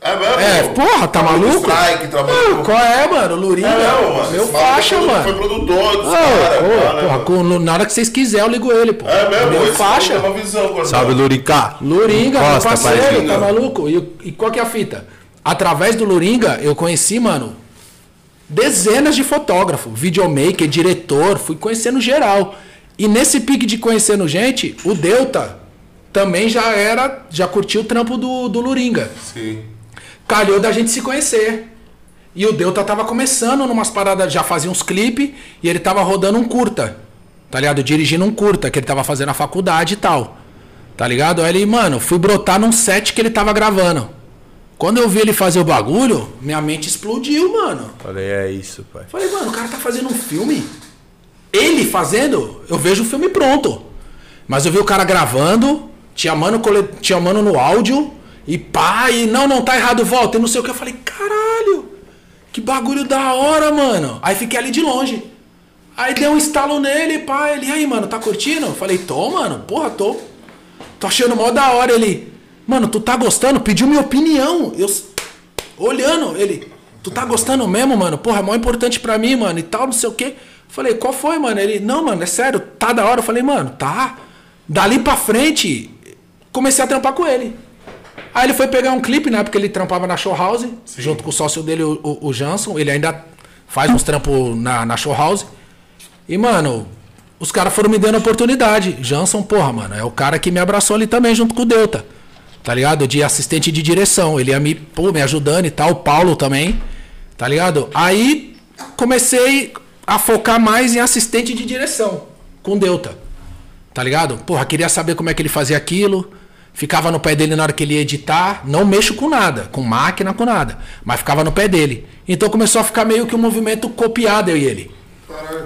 É mesmo? É, porra, tá no maluco? Strike, trabalhou Mano, qual é, mano? Luringa. É mesmo, mano. Meu Esse faixa, foi, mano. Foi produtor dos caras. tá, né, porra, mano? com- na hora que vocês quiserem, eu ligo ele, pô. É mesmo? Meu esse faixa. uma visão. Salve, Lurica. Luringa, meu Encosta, parceiro, tá maluco? E, e qual que é a fita? Através do Luringa, eu conheci, mano, dezenas de fotógrafos, videomaker, diretor, fui conhecendo geral. E nesse pique de conhecendo gente, o Delta também já era, já curtiu o trampo do, do Luringa. Sim. Calhou da gente se conhecer. E o Delta tava começando numas paradas, já fazia uns clipes, e ele tava rodando um curta. Tá ligado? Dirigindo um curta, que ele tava fazendo na faculdade e tal. Tá ligado? Aí ele, mano, fui brotar num set que ele tava gravando. Quando eu vi ele fazer o bagulho, minha mente explodiu, mano. Falei, é isso, pai. Falei, mano, o cara tá fazendo um filme. Ele fazendo, eu vejo o filme pronto. Mas eu vi o cara gravando, tinha mano, cole- tinha mano no áudio, e pá, e não, não, tá errado, volta, e não sei o que. Eu falei, caralho, que bagulho da hora, mano. Aí fiquei ali de longe. Aí deu um estalo nele, pá, ele, aí, mano, tá curtindo? Eu falei, tô, mano, porra, tô. Tô achando mó da hora. Ele, mano, tu tá gostando? Pediu minha opinião. Eu, olhando, ele, tu tá gostando mesmo, mano? Porra, é mó importante pra mim, mano, e tal, não sei o quê. Falei, qual foi, mano? Ele, não, mano, é sério, tá da hora. Eu falei, mano, tá. Dali pra frente, comecei a trampar com ele. Aí ele foi pegar um clipe, né? Porque ele trampava na Show House, junto com o sócio dele, o, o, o Jansson. Ele ainda faz uns trampos na, na Show House. E, mano, os caras foram me dando oportunidade. Jansson, porra, mano, é o cara que me abraçou ali também, junto com o Delta. Tá ligado? De assistente de direção. Ele ia me, pô, me ajudando e tal. O Paulo também. Tá ligado? Aí comecei a focar mais em assistente de direção com Delta. Tá ligado? Porra, queria saber como é que ele fazia aquilo. Ficava no pé dele na hora que ele ia editar. Não mexo com nada, com máquina, com nada. Mas ficava no pé dele. Então começou a ficar meio que um movimento copiado eu e ele.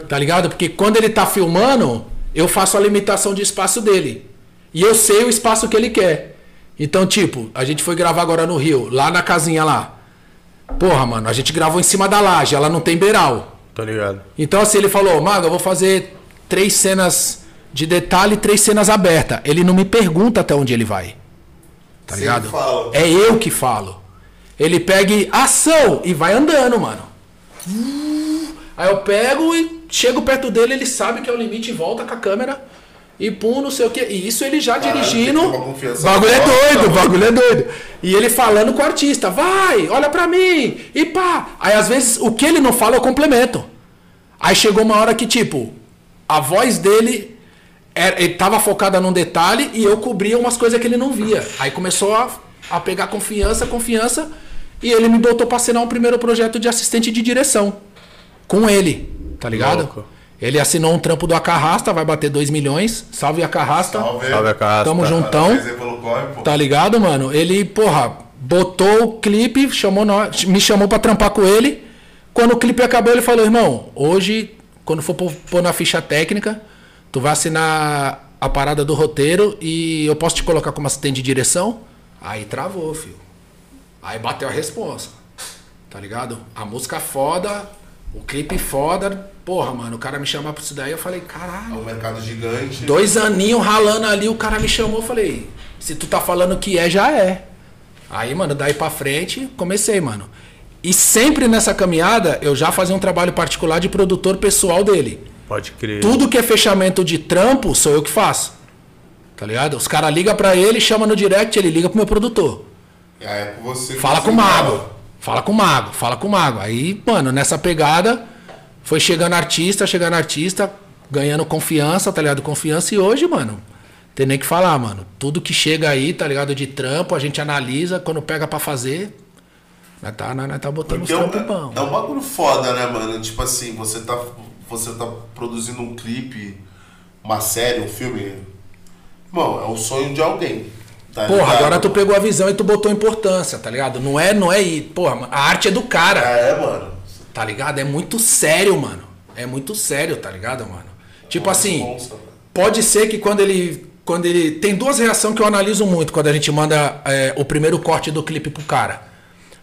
Tá ligado? Porque quando ele tá filmando, eu faço a limitação de espaço dele. E eu sei o espaço que ele quer. Então, tipo, a gente foi gravar agora no Rio, lá na casinha lá. Porra, mano, a gente gravou em cima da laje, ela não tem beiral. Tô ligado. Então, assim, ele falou, Mago, eu vou fazer três cenas de detalhe e três cenas abertas. Ele não me pergunta até onde ele vai. Tá ligado? fala. É eu que falo. Ele pega e ação e vai andando, mano. Aí eu pego e chego perto dele, ele sabe que é o limite e volta com a câmera e pum, não sei o que. E isso ele já Caralho, dirigindo. bagulho é doido, bagulho é doido. E ele falando com o artista, vai, olha pra mim, e pá. Aí às vezes o que ele não fala eu complemento. Aí chegou uma hora que, tipo, a voz dele era- ele tava focada num detalhe e eu cobria umas coisas que ele não via. Aí começou a, a pegar confiança, confiança, e ele me botou pra assinar um primeiro projeto de assistente de direção. Com ele, tá ligado? Louco. Ele assinou um trampo do Acarrasta, vai bater 2 milhões. Salve Acarrasta. Salve. Salve a casa. Tamo tá? juntão. Corre. Tá ligado, mano? Ele, porra, botou o clipe, chamou nós, me chamou pra trampar com ele. Quando o clipe acabou, ele falou: irmão, hoje, quando for pôr pôr na ficha técnica, tu vai assinar a parada do roteiro e eu posso te colocar como assistente de direção? Aí travou, filho. Aí bateu a resposta. Tá ligado? A música foda, o clipe foda. Porra, mano, o cara me chamar pra isso daí, eu falei, É caralho. um mercado gigante. Dois aninhos ralando ali, o cara me chamou, eu falei, se tu tá falando que é, já é. Aí, mano, daí pra frente, comecei, mano. E sempre nessa caminhada, eu já fazia um trabalho particular de produtor pessoal dele. Pode crer. Tudo que é fechamento de trampo, sou eu que faço. Tá ligado? Os caras ligam pra ele, chama no direct, ele liga pro meu produtor. Aí é com você. que Fala com o mago. Fala. Com o mago, fala com o mago. Aí, mano, nessa pegada, foi chegando artista, chegando artista, ganhando confiança, tá ligado? Confiança. E hoje, mano, tem nem que falar, mano. Tudo que chega aí, tá ligado? De trampo, a gente analisa, quando pega pra fazer, nós tá, nós, nós tá botando Porque os é um, trampos bom. é um bagulho foda, né, mano? Tipo assim, você tá, você tá produzindo um clipe, uma série, um filme. Bom, é o sonho de alguém. Tá Porra, ligado? agora tu pegou a visão e tu botou importância, tá ligado? Não é, não é. Porra, a arte é do cara. É, mano. Tá ligado? É muito sério, mano. É muito sério, tá ligado, mano? Tipo Nossa, assim, monstro, velho. pode ser que quando ele. Quando ele. Tem duas reações que eu analiso muito quando a gente manda é, o primeiro corte do clipe pro cara.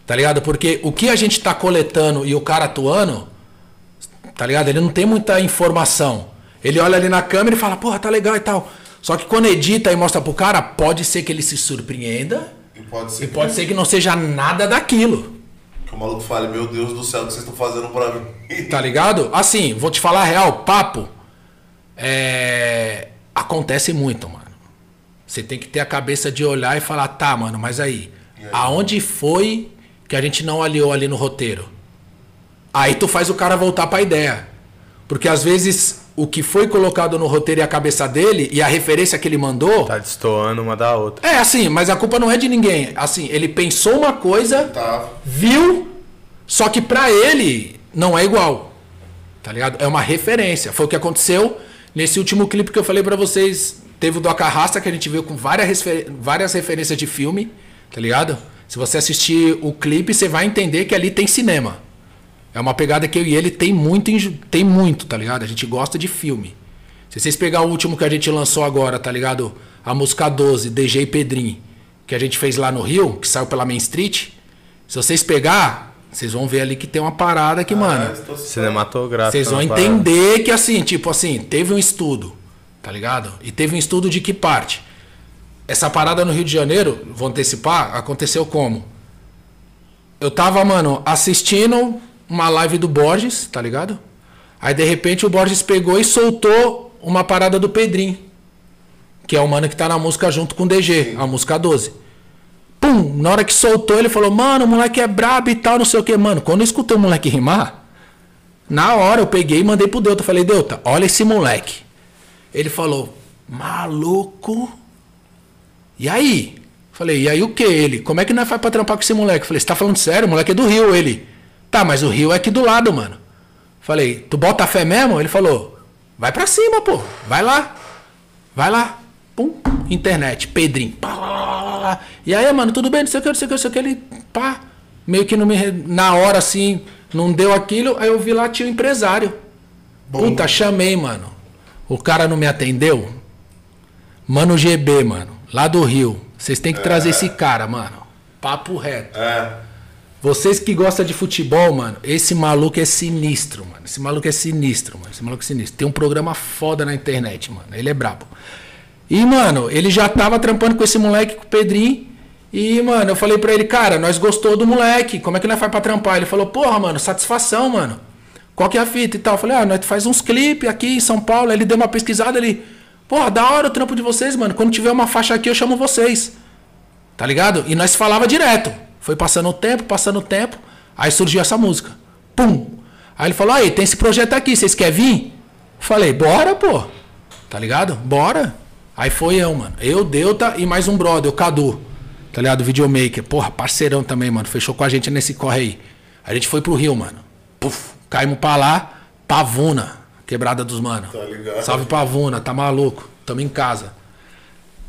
Tá ligado? Porque o que a gente tá coletando e o cara atuando, tá ligado? Ele não tem muita informação. Ele olha ali na câmera e fala, porra, tá legal e tal. Só que quando edita e mostra pro cara, pode ser que ele se surpreenda E pode ser e pode ser que não seja nada daquilo. que o maluco fale, meu Deus do céu, o que vocês estão fazendo pra mim? Tá ligado? Assim, vou te falar a real, papo. É. Acontece muito, mano. Você tem que ter a cabeça de olhar e falar, tá, mano, mas aí, aí? aonde foi que a gente não aliou ali no roteiro? Aí tu faz o cara voltar pra ideia. Porque às vezes o que foi colocado no roteiro e a cabeça dele e a referência que ele mandou. Tá destoando uma da outra. É assim, mas a culpa não é de ninguém. Assim, ele pensou uma coisa, Tá. viu, só que pra ele não é igual. Tá ligado? É uma referência. Foi o que aconteceu nesse último clipe que eu falei pra vocês. Teve o do Acarrasta, que a gente viu com várias, refer- várias referências de filme, tá ligado? Se você assistir o clipe, você vai entender que ali tem cinema. É uma pegada que eu e ele tem muito, em- tem muito, tá ligado? A gente gosta de filme. Se vocês pegar o último que a gente lançou agora, tá ligado? A música 12, DJ Pedrinho, que a gente fez lá no Rio, que saiu pela Main Street. Se vocês pegar, vocês vão ver ali que tem uma parada que, mano, Ah, tô- Cinematográfico. vocês vão parada. entender que assim, tipo assim, teve um estudo, tá ligado? E teve um estudo de que parte? Essa parada no Rio de Janeiro, vou antecipar, aconteceu como? Eu tava, mano, assistindo uma live do Borges, tá ligado? Aí de repente o Borges pegou e soltou uma parada do Pedrinho, que é o mano que tá na música junto com o DG, a música 12. Pum, na hora que soltou, ele falou: "Mano, o moleque é brabo e tal, não sei o que, mano". Quando eu escutei o moleque rimar, na hora eu peguei e mandei pro Deuta. Falei, Deuta, olha esse moleque. Ele falou, maluco. E aí? Falei, e aí o que ele? Como é que nós faz pra trampar com esse moleque? Falei, você tá falando sério? O moleque é do Rio, ele. Tá, mas o Rio é aqui do lado, mano. Falei, tu bota fé mesmo? Ele falou, vai pra cima, pô. Vai lá. Vai lá. Pum, internet, Pedrinho. Pá, lá, lá, lá. E aí, mano, tudo bem? Não sei o que, não sei o que, não sei o que. Ele, pá, meio que não me, na hora assim, não deu aquilo. Aí eu vi lá, tinha o empresário. Puta, chamei, mano. O cara não me atendeu. Mano GB, mano, lá do Rio. Vocês têm que trazer esse cara, mano. Papo reto. É. Vocês que gostam de futebol, mano, esse maluco é sinistro, mano. Esse maluco é sinistro, mano. Esse maluco é sinistro. Tem um programa foda na internet, mano. Ele é brabo. E, mano, ele já tava trampando com esse moleque, com o Pedrinho. E, mano, eu falei pra ele, cara, nós gostou do moleque. Como é que nós faz pra trampar? Ele falou, porra, mano, satisfação, mano. Qual que é a fita e tal? Eu falei, ah, nós faz uns clipes aqui em São Paulo. Aí ele deu uma pesquisada, ele. Porra, da hora o trampo de vocês, mano. Quando tiver uma faixa aqui, eu chamo vocês. Tá ligado? E nós falava direto. Foi passando o tempo, passando o tempo. Aí surgiu essa música. Pum! Aí ele falou: aí, tem esse projeto aqui, vocês querem vir? Falei, bora, pô. Tá ligado? Bora. Aí foi eu, mano. Eu, Deuta e mais um brother, o Cadu. Tá ligado? Videomaker. Porra, parceirão também, mano. Fechou com a gente nesse corre aí. A gente foi pro Rio, mano. Puf, caímos pra lá. Pavuna. Quebrada dos mano. Tá ligado. Salve Pavuna, tá maluco? Tamo em casa.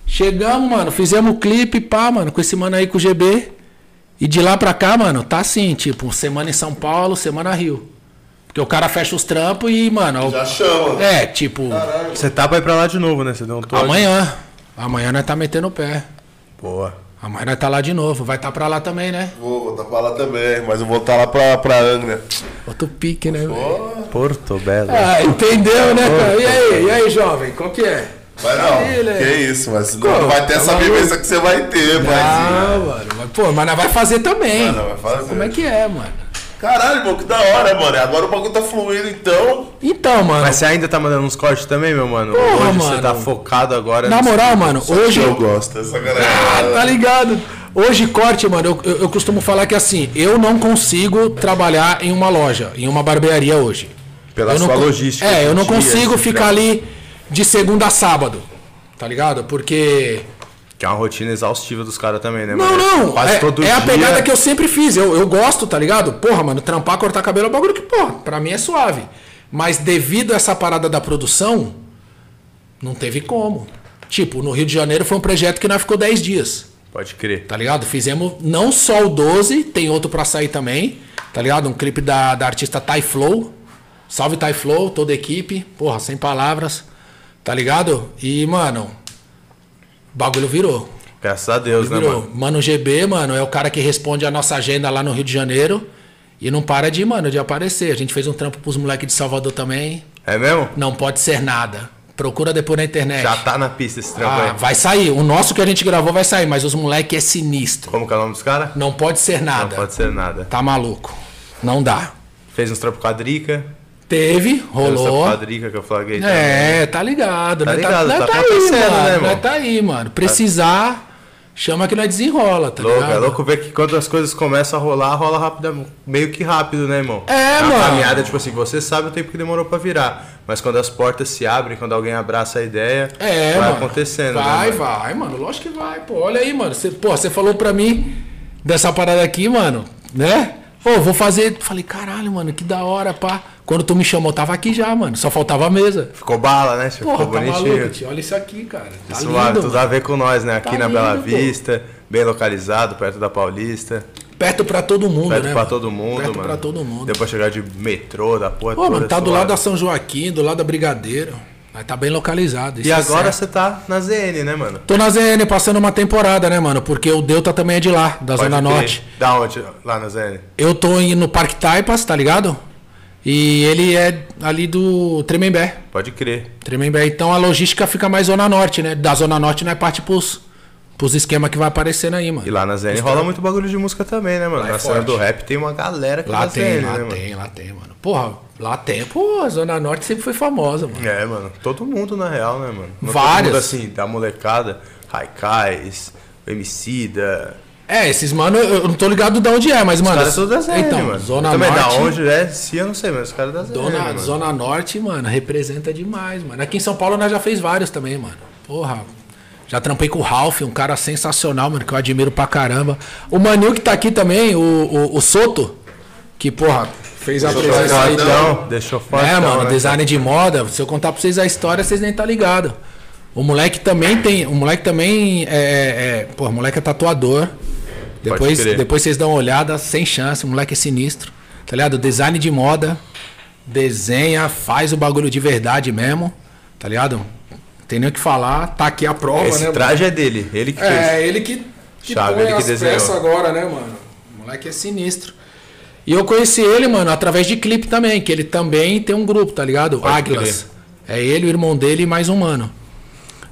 Chegamos, mano. Fizemos o clipe, pá, mano, com esse mano aí com o GB. E de lá pra cá, mano, tá assim, tipo, semana em São Paulo, semana Rio. Porque o cara fecha os trampos e, mano. Já chama. É, tipo, Você tá pra ir pra lá de novo, né? Você deu um toque. amanhã. Amanhã nós tá metendo o pé. Boa. Amanhã nós tá lá de novo. Vai tá pra lá também, né? Vou voltar pra lá também, mas eu vou estar lá pra, pra Angra. Outro pique, né? velho? Porto Belo. Ah, entendeu, né, cara? E aí, e aí, jovem? Qual que é? Vai não, né? que isso, mas Pô, não vai ter tá essa maluco? vivência que você vai ter, pai. Ah, mano. Mas, pô, mas nós vai fazer também. Mano, vai fazer. Como é que é, mano? Caralho, irmão, que da hora, mano. Agora o bagulho tá fluindo, então. Então, mano. Mas você ainda tá mandando uns cortes também, meu mano? Porra, Hoje você mano. tá focado agora Na moral, mano, hoje. Eu gosto dessa galera. Ah, tá ligado? Hoje, corte, mano, eu, eu, eu costumo falar que assim, eu não consigo trabalhar em uma loja, em uma barbearia hoje. Pela Eu não sua con- logística. É, eu não dias, consigo esse ficar ali de segunda a sábado. Tá ligado? Porque. Que é uma rotina exaustiva dos caras também, né, Não, mano? não. Quase É, todo é dia. a pegada que eu sempre fiz. Eu, eu gosto, tá ligado? Porra, mano, trampar, cortar cabelo é um bagulho que, porra, pra mim é suave. Mas devido a essa parada da produção, não teve como. Tipo, no Rio de Janeiro foi um projeto que nós ficou 10 dias. Pode crer. Tá ligado? Fizemos não só o 12, tem outro pra sair também. Tá ligado? Um clipe da, da artista Ty Flow. Salve Ty Flow, toda a equipe. Porra, sem palavras. Tá ligado? E, mano, o bagulho virou. Graças a Deus, né, Virou. mano? Mano GB, mano, é o cara que responde a nossa agenda lá no Rio de Janeiro. E não para de, mano, de aparecer. A gente fez um trampo pros moleques de Salvador também. É mesmo? Não pode ser nada. Procura depois na internet. Já tá na pista esse trampo Ah, aí. vai sair. O nosso que a gente gravou vai sair, mas os moleques é sinistro. Como que é o nome dos caras? Não pode ser Não nada. pode ser nada. Tá maluco. Não dá. Fez uns trampos com a Drica. Teve, rolou. a Drica que eu flaguei também. É, tá ligado. Tá né? ligado, nós tá tá, aí, acontecendo, mano. né, irmão? tá aí, mano. Precisar, chama que nós desenrola, tá Louco, ligado? é louco ver que quando as coisas começam a rolar, rola rápido, meio que rápido, né, irmão? É, uma mano. caminhada, tipo assim, você sabe o tempo que demorou pra virar. Mas quando as portas se abrem, quando alguém abraça a ideia, É, vai mano. acontecendo. né, Vai, mano? vai, mano. Lógico que vai, pô. Olha aí, mano. Você, pô, você falou pra mim dessa parada aqui, mano, né? Pô, vou fazer. Falei, caralho, mano, que da hora, pá. Quando tu me chamou, tava aqui já, mano. Só faltava a mesa. Ficou bala, né? Porra, Ficou tá bonitinho. maluco, tio. Olha isso aqui, cara. Tá Suave, lindo, tudo mano. a ver com nós, né? Aqui Tá na Bela lindo, pô. Vista, bem localizado, perto da Paulista. Perto pra todo mundo, Perto né? pra mano? todo mundo, Perto mano. pra todo mundo. Pra chegar de metrô, da porra Pô, toda. mano, tá do lado da São Joaquim, do lado da Brigadeiro. Mas tá bem localizado. isso E é agora você tá na ZN, né, mano? Tô na ZN passando uma temporada, né, mano? Porque o Delta também é de lá, da Pode Zona crer. Norte. Da onde? Lá na ZN? Eu tô indo no Parque Taipas, tá ligado? E ele é ali do Tremembé. Pode crer. Tremembé. Então a logística fica mais Zona Norte, né? Da Zona Norte não é parte pros, pros esquemas que vai aparecendo aí, mano. E lá na ZN rola muito bagulho de música também, né, mano? Lá é na cena forte. do rap tem uma galera que Lá é da tem, ZN, lá né, mano? tem, lá tem, mano. Porra, lá tem. Pô, a Zona Norte sempre foi famosa, mano. É, mano. Todo mundo, na real, né, mano? Não Várias. Todo mundo, assim, da molecada. Raikais, Emicida. É, esses mano, eu não tô ligado de onde é, mas, Os mano. caras são da ZN, então, mano. Zona Eu também Norte. da onde é, se eu não sei, mas os caras da ZN, Dona, mano. Zona Norte, mano, representa demais, mano. Aqui em São Paulo nós já fez vários também, mano. Porra. Já trampei com o Ralph, um cara sensacional, mano, que eu admiro pra caramba. O Manil que tá aqui também, o, o, o Soto, que, porra, fez a presença aí. fortão. Deixou forte. É, mano, né? design de moda. Se eu contar pra vocês a história, vocês nem tá ligado. O moleque também tem. O moleque também é. é pô, o moleque é tatuador. Depois, depois vocês dão uma olhada, sem chance. O moleque é sinistro. Tá ligado? Design de moda. Desenha, faz o bagulho de verdade mesmo. Tá ligado? Tem nem o que falar. Tá aqui a prova, Esse né? mano? traje é dele, ele que fez. É, ele que, que Chave, põe ele que as desenhou. agora, né, mano? O moleque é sinistro. E eu conheci ele, mano, através de clipe também, que ele também tem um grupo, tá ligado? Pode Águilas. É ele, o irmão dele e mais um mano.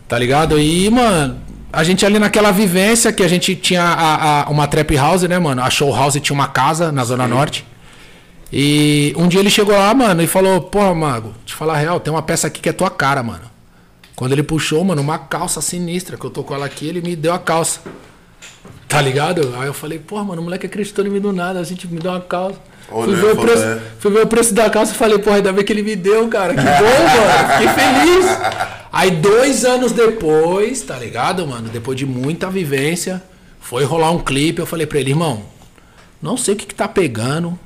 Tá ligado? E, mano, a gente ali naquela vivência que a gente tinha a, a- uma trap house, né, mano? A show house tinha uma casa na Zona Norte. E um dia ele chegou lá, mano, e falou: Porra, Mago, te falar a real, tem uma peça aqui que é tua cara, mano. Quando ele puxou, mano, uma calça sinistra, que eu tô com ela aqui, ele me deu a calça. Tá ligado? Aí eu falei, porra, mano, o moleque acreditou em mim do nada, a gente me deu uma calça. Fui Olhou ver, o preço, é. fui ver o preço da calça e falei, porra, ainda bem que ele me deu, cara. Que bom, mano. Fiquei feliz. Aí dois anos depois, tá ligado, mano? Depois de muita vivência, foi rolar um clipe. Eu falei pra ele, irmão, não sei o que, que tá pegando.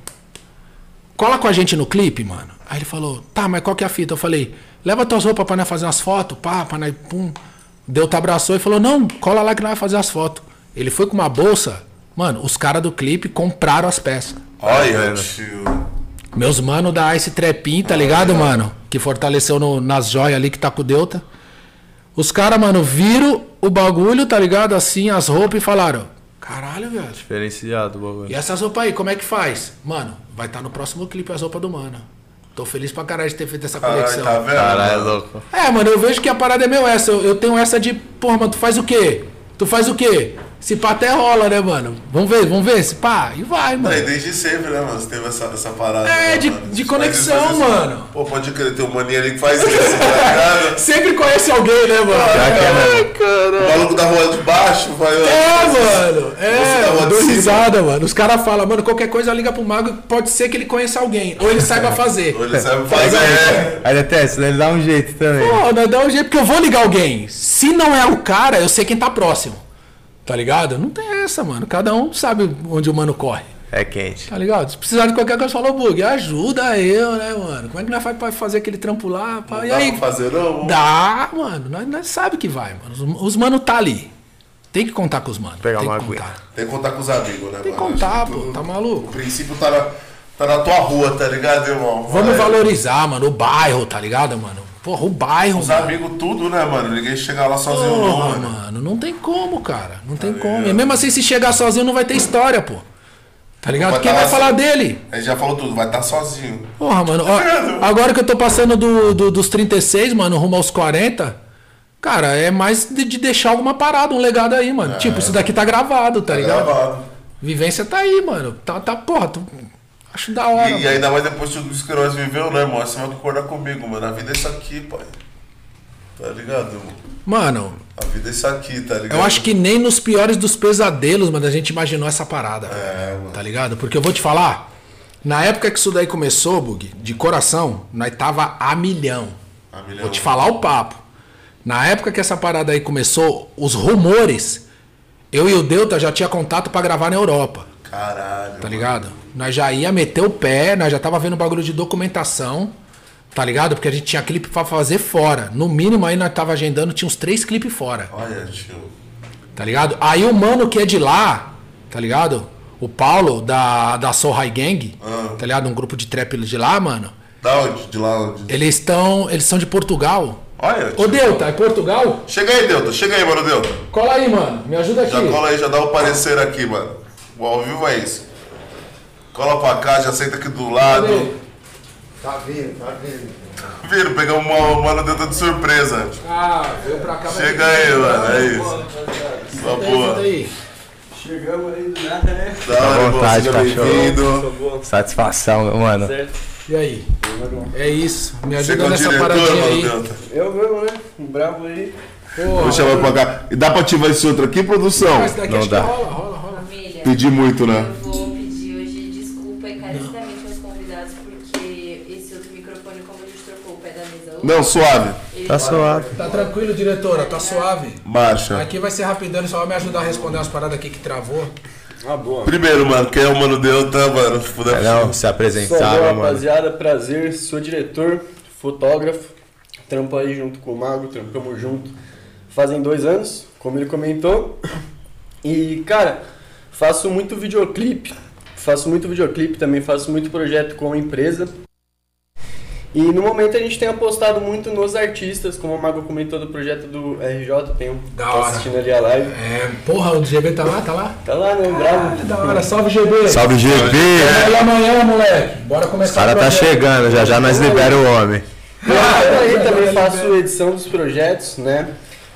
Cola com a gente no clipe, mano. Aí ele falou, tá, mas qual que é a fita? Eu falei, leva tuas roupas pra nós fazer umas fotos, pá, pra nós, pum. Deu, te abraçou e falou, não, cola lá que nós vamos fazer as fotos. Ele foi com uma bolsa, mano, os caras do clipe compraram as peças. Olha, tio. Meus mano da Ice Trepin, tá ligado, mano? Que fortaleceu no- nas joias ali que tá com o Delta. Os caras, mano, viram o bagulho, tá ligado? Assim, as roupas e falaram: Caralho, velho. Diferenciado o bagulho. E essas roupas aí, como é que faz? Mano, vai estar no próximo clipe as roupas do mano. Tô feliz pra caralho de ter feito essa Caralho, conexão. tá vendo? Caralho, é mano? louco. É, mano, eu vejo que a parada é meu essa. Eu, eu tenho essa de, porra, mano, tu faz o quê? Tu faz o quê? Se pá até rola, né, mano? Vamos ver, vamos ver, se pá, e vai, mano. E desde sempre, né, mano? Você teve essa, essa parada. É, né, de- mano? de conexão, isso, mano. Pô, pode crer, tem um maninho ali que faz isso, tá? Sempre conhece alguém, né, mano? Já que é mesmo. O maluco da rua de baixo vai. É, mano. É, eu dou risada, mano. Os caras falam, mano, qualquer coisa liga pro mago, pode ser que ele conheça alguém. Ou ele saiba fazer. Ou ele sabe fazer. é. Aí detesta, ele dá um jeito também. Pô, dá um jeito, porque eu vou ligar alguém. Se não é o cara, eu sei quem tá próximo. Tá ligado? Não tem essa, mano. Cada um sabe onde o mano corre. É quente. Tá ligado? Se precisar de qualquer coisa, falou, Bug, ajuda eu, né, mano? Como é que nós faz pra fazer aquele trampo lá? pá? E Dá aí? pra fazer, não? Dá, mano. Nós, nós sabe que vai, mano. Os, os mano tá ali. Tem que contar com os mano. Pegar Tem uma que contar. Tem que contar com os amigos, né, Tem que mano? contar, pô. Tá O maluco? princípio tá na, tá na tua rua, tá ligado, irmão? Vamos Vai. valorizar, mano, o bairro, tá ligado, mano? Porra, o bairro, Os mano. amigos, tudo, né, mano? Ninguém chega lá sozinho, não, Porra, mano. mano, não tem como, cara. Não tem como. E mesmo assim, se chegar sozinho, não vai ter história, pô. Tá ligado? Vai Quem tá vai falar assim. dele? Aí já falou tudo, vai estar sozinho. Porra, mano. ó, agora que eu tô passando do, do- dos 36, mano, rumo aos 40. Cara, é mais de, de deixar alguma parada, um legado aí, mano. Tipo, isso daqui tá gravado, tá, Tá ligado? gravado. Vivência tá aí, mano. Tá, tá porra. tu- Acho da hora. E, e mano. ainda mais depois de tudo isso que nós viveu, né, irmão? Você vai concordar comigo, mano. A vida é isso aqui, pai. Tá ligado, irmão? Mano, A vida é isso aqui, tá ligado? Eu acho que nem nos piores dos pesadelos, mano, a gente imaginou essa parada. É, mano. Tá ligado? Porque eu vou te falar, na época que isso daí começou, Bug, de coração, nós tava a milhão. A milhão. Vou te falar o papo. Na época que essa parada aí começou, os rumores, eu e o Delta já tinha contato pra gravar na Europa. Caralho. Tá ligado? Nós já ia meter o pé, nós já tava vendo bagulho de documentação. Tá ligado? Porque a gente tinha clipe pra fazer fora. No mínimo aí nós tava agendando, tinha uns três clipes fora. Olha, tio. Tá ligado? Aí o mano que é de lá, tá ligado? O Paulo, da, da Soul High Gang, Ah. tá ligado? Um grupo de trap de lá, mano. Da onde? De lá onde? Eles estão. Eles são de Portugal. Olha, tio. Ô Delta, é Portugal? Chega aí, Delta. Chega aí, mano, Delta. Cola aí, mano. Me ajuda aqui. Já cola aí, já dá o parecer aqui, mano. O ao vivo é isso. Cola pra cá, já senta aqui do lado. Tá vindo, tá vindo. Viram, pegamos uma mano Delta de surpresa. Ah, veio pra cá. Chega vir. aí, mano. É isso. Só aí, senta boa. aí. Chegamos aí do nada, né? Hora, irmão. vontade, cachorro. Satisfação, meu mano. Certo? E aí? É isso. Me ajuda é o nessa diretor, paradinha mano aí. Delta. Eu mesmo, né? Um bravo aí. Porra, Vou chamar pra cá. E dá pra ativar esse outro aqui, produção? Esse daqui Não acho dá. que rola, rola, rola. Família, Pedi muito, né? eu vou pedir hoje desculpa encarecidamente aos convidados, porque esse outro microfone, como a gente trocou o pé da mesa hoje, Não, suave. Tá suave. Tá tranquilo, diretora? Tá suave? Marcha. Aqui vai ser rapidão, ele só vai me ajudar a responder umas paradas aqui que travou. Ah, boa. Primeiro, mano, quem é o Mano Delta, mano? Se puder não, se apresentar, mano. rapaziada. Prazer. Sou diretor, fotógrafo. Trampo aí junto com o Mago, trampamos junto. Fazem dois anos, como ele comentou. E, cara, faço muito videoclipe. Faço muito videoclipe também, faço muito projeto com a empresa. E no momento a gente tem apostado muito nos artistas, como o Mago comentou do projeto do RJ, tenho Da tô hora. assistindo ali a live. É, porra, o GB tá lá, tá lá? Tá lá, né? Bravo. Da hora, salve GB. Salve GB! Até amanhã, moleque. Bora O começar cara o tá projeto. chegando, já já nós libera o homem. Eu aí também faço edição dos projetos, né?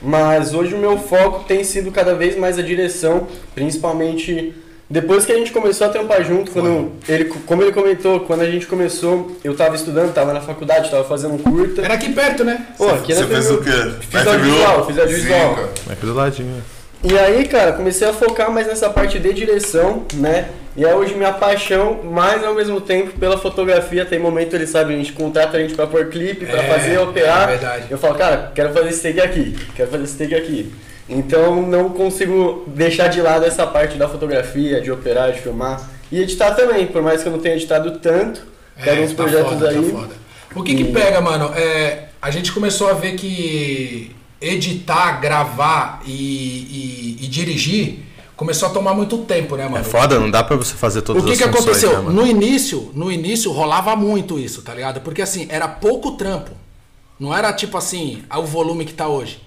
Mas hoje o meu foco tem sido cada vez mais a direção, principalmente Depois que a gente começou a trampar junto, quando ele, como ele comentou, quando a gente começou, eu tava estudando, tava na faculdade, tava fazendo um curta. Era aqui perto, né? Pô, aqui Você fez o quê? Fiz audiovisual, fiz audiovisual. Aqui do ladinho. E aí, cara, comecei a focar mais nessa parte de direção, né? E é hoje minha paixão, mas ao mesmo tempo pela fotografia. Tem momento, ele sabe, a gente contrata a gente pra pôr clipe, pra É, fazer, operar. é verdade. Eu falo, cara, quero fazer esse take aqui, quero fazer esse take aqui. Então não consigo deixar de lado essa parte da fotografia, de operar, de filmar. E editar também, por mais que eu não tenha editado tanto, pego uns tá projetos foda, aí. Tá foda. O que que E- pega, mano? É, a gente começou a ver que editar, gravar e, e- e dirigir começou a tomar muito tempo, né, mano? É foda, não dá pra você fazer todas O que as que aconteceu? né, no início, no início rolava muito isso, tá ligado? Porque assim, era pouco trampo. Não era tipo assim, o volume que tá hoje.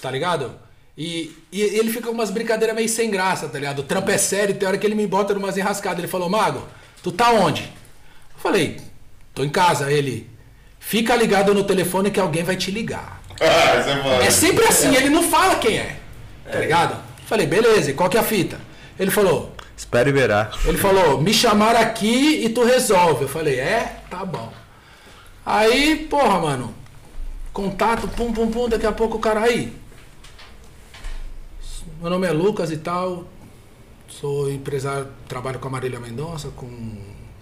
Tá ligado? E, e ele fica com umas brincadeiras meio sem graça, tá ligado? O trampo é sério, tem hora que ele me bota numas enrascadas. Ele falou, Mago, tu tá onde? Eu falei, tô em casa. Ele, fica ligado no telefone que alguém vai te ligar. Ah, é. É sempre assim, ele não fala quem é. Tá ligado? Falei, beleza, e qual que é a fita? Ele falou, Espera e verá. ele falou, me chamaram aqui e tu resolve. Eu falei, é? Tá bom. Aí, porra, mano, contato, pum, pum, pum, daqui a pouco o cara aí. Meu nome é Lucas e tal. Sou empresário, trabalho com a Marília Mendonça, com.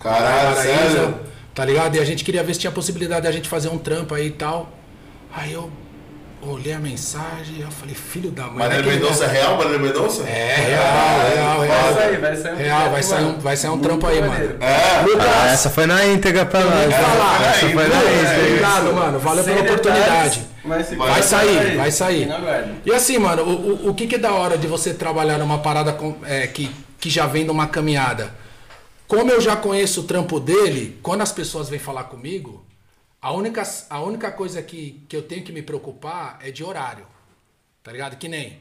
Caralho, Paraíso, sério? Tá ligado? E a gente queria ver se tinha possibilidade de a gente fazer um trampo aí e tal. Aí eu olhei a mensagem, eu falei, filho da mãe. Marília que- Mendonça é real, Marília Mendonça? É, real, real, real. Vai sair, vai sair um Real, vai sair um, vai sair um trampo aí, maneiro. mano. É. Ah, essa foi na íntegra pra nós. Né? Essa foi na É, íntegra. Obrigado, mano. Valeu Sem pela detalhes, oportunidade. Vai vai sair, vai sair. E assim, mano, o, o, que, que é da hora de você trabalhar numa parada com- é, que, que já vem de uma caminhada? Como eu já conheço o trampo dele, quando as pessoas vêm falar comigo, a única, a única coisa que, que eu tenho que me preocupar é de horário. Tá ligado? Que nem.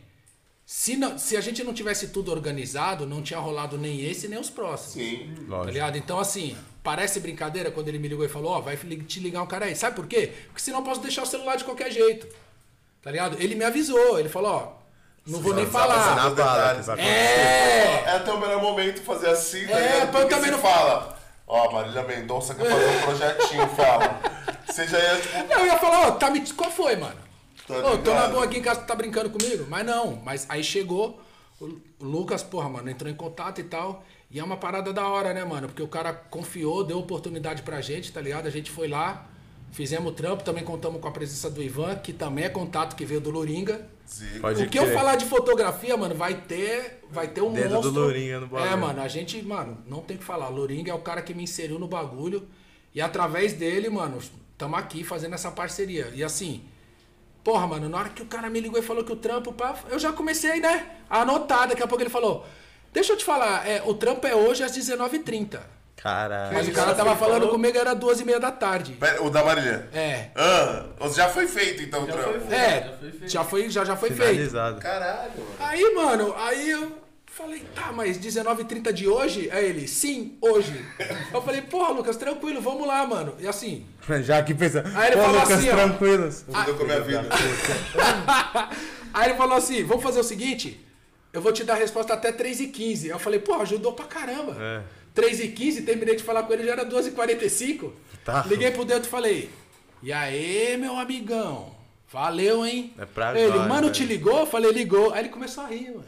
Se, não, se a gente não tivesse tudo organizado, não tinha rolado nem esse nem os próximos. Sim. Tá ligado? Então, assim, parece brincadeira quando ele me ligou e falou: Ó, vai li- te ligar um cara aí. Sabe por quê? Porque senão eu posso deixar o celular de qualquer jeito. Tá ligado? Ele me avisou, ele falou: Ó, não vou nem falar. Na bala. detalhes. que vai É! É até o melhor momento fazer assim, tá É, ligado? Porque também você não- fala, ó, Marília Mendonça quer fazer um projetinho, fala. Você já ia, tipo, Não, eu ia falar: Ó, tá me... qual foi, mano? Tá Ô, tô na boa aqui em casa, tu tá brincando comigo? Mas não, mas aí chegou, o Lucas, porra, mano, entrou em contato e tal. E é uma parada da hora, né, mano? Porque o cara confiou, deu oportunidade pra gente, tá ligado? A gente foi lá, fizemos o trampo, também contamos com a presença do Ivan, que também é contato que veio do Loringa. zica. Pode o que eu falar de fotografia, mano, vai ter, vai ter um Dedo do monstro. Loringa no bagulho. É, mano, a gente, mano, não tem o que falar. Loringa é o cara que me inseriu no bagulho e através dele, mano, tamo aqui fazendo essa parceria. E assim, porra, mano, na hora que o cara me ligou e falou que o trampo, pá, eu já comecei, né, a anotar. Daqui a pouco ele falou: "Deixa eu te falar, é, o trampo é hoje às 19h30". Caralho. Mas o cara tava falando falou? comigo era duas e meia da tarde. Pera, O da Marília. É. Ah, já foi feito então o Já trampo. foi feito. É, já foi feito. já foi, já, já foi feito. Caralho, mano. Aí, mano, aí eu falei, tá, mas 19h30 de hoje? Aí ele, sim, hoje. Eu falei, porra, Lucas, tranquilo, vamos lá, mano. E assim, Já aqui pensando. Aí ele Pô, falou Lucas, assim, ó. Mudou com a minha vida. aí ele falou assim, vamos fazer o seguinte, eu vou te dar a resposta até 3h15. Eu falei, porra, ajudou pra caramba. É. 3h15, terminei de falar com ele, já era 2h45. Tá. Liguei pro dentro e falei, e aí, meu amigão, valeu, hein? É pra Ele, mano, velho. te ligou? Eu falei, ligou. Aí ele começou a rir, mano.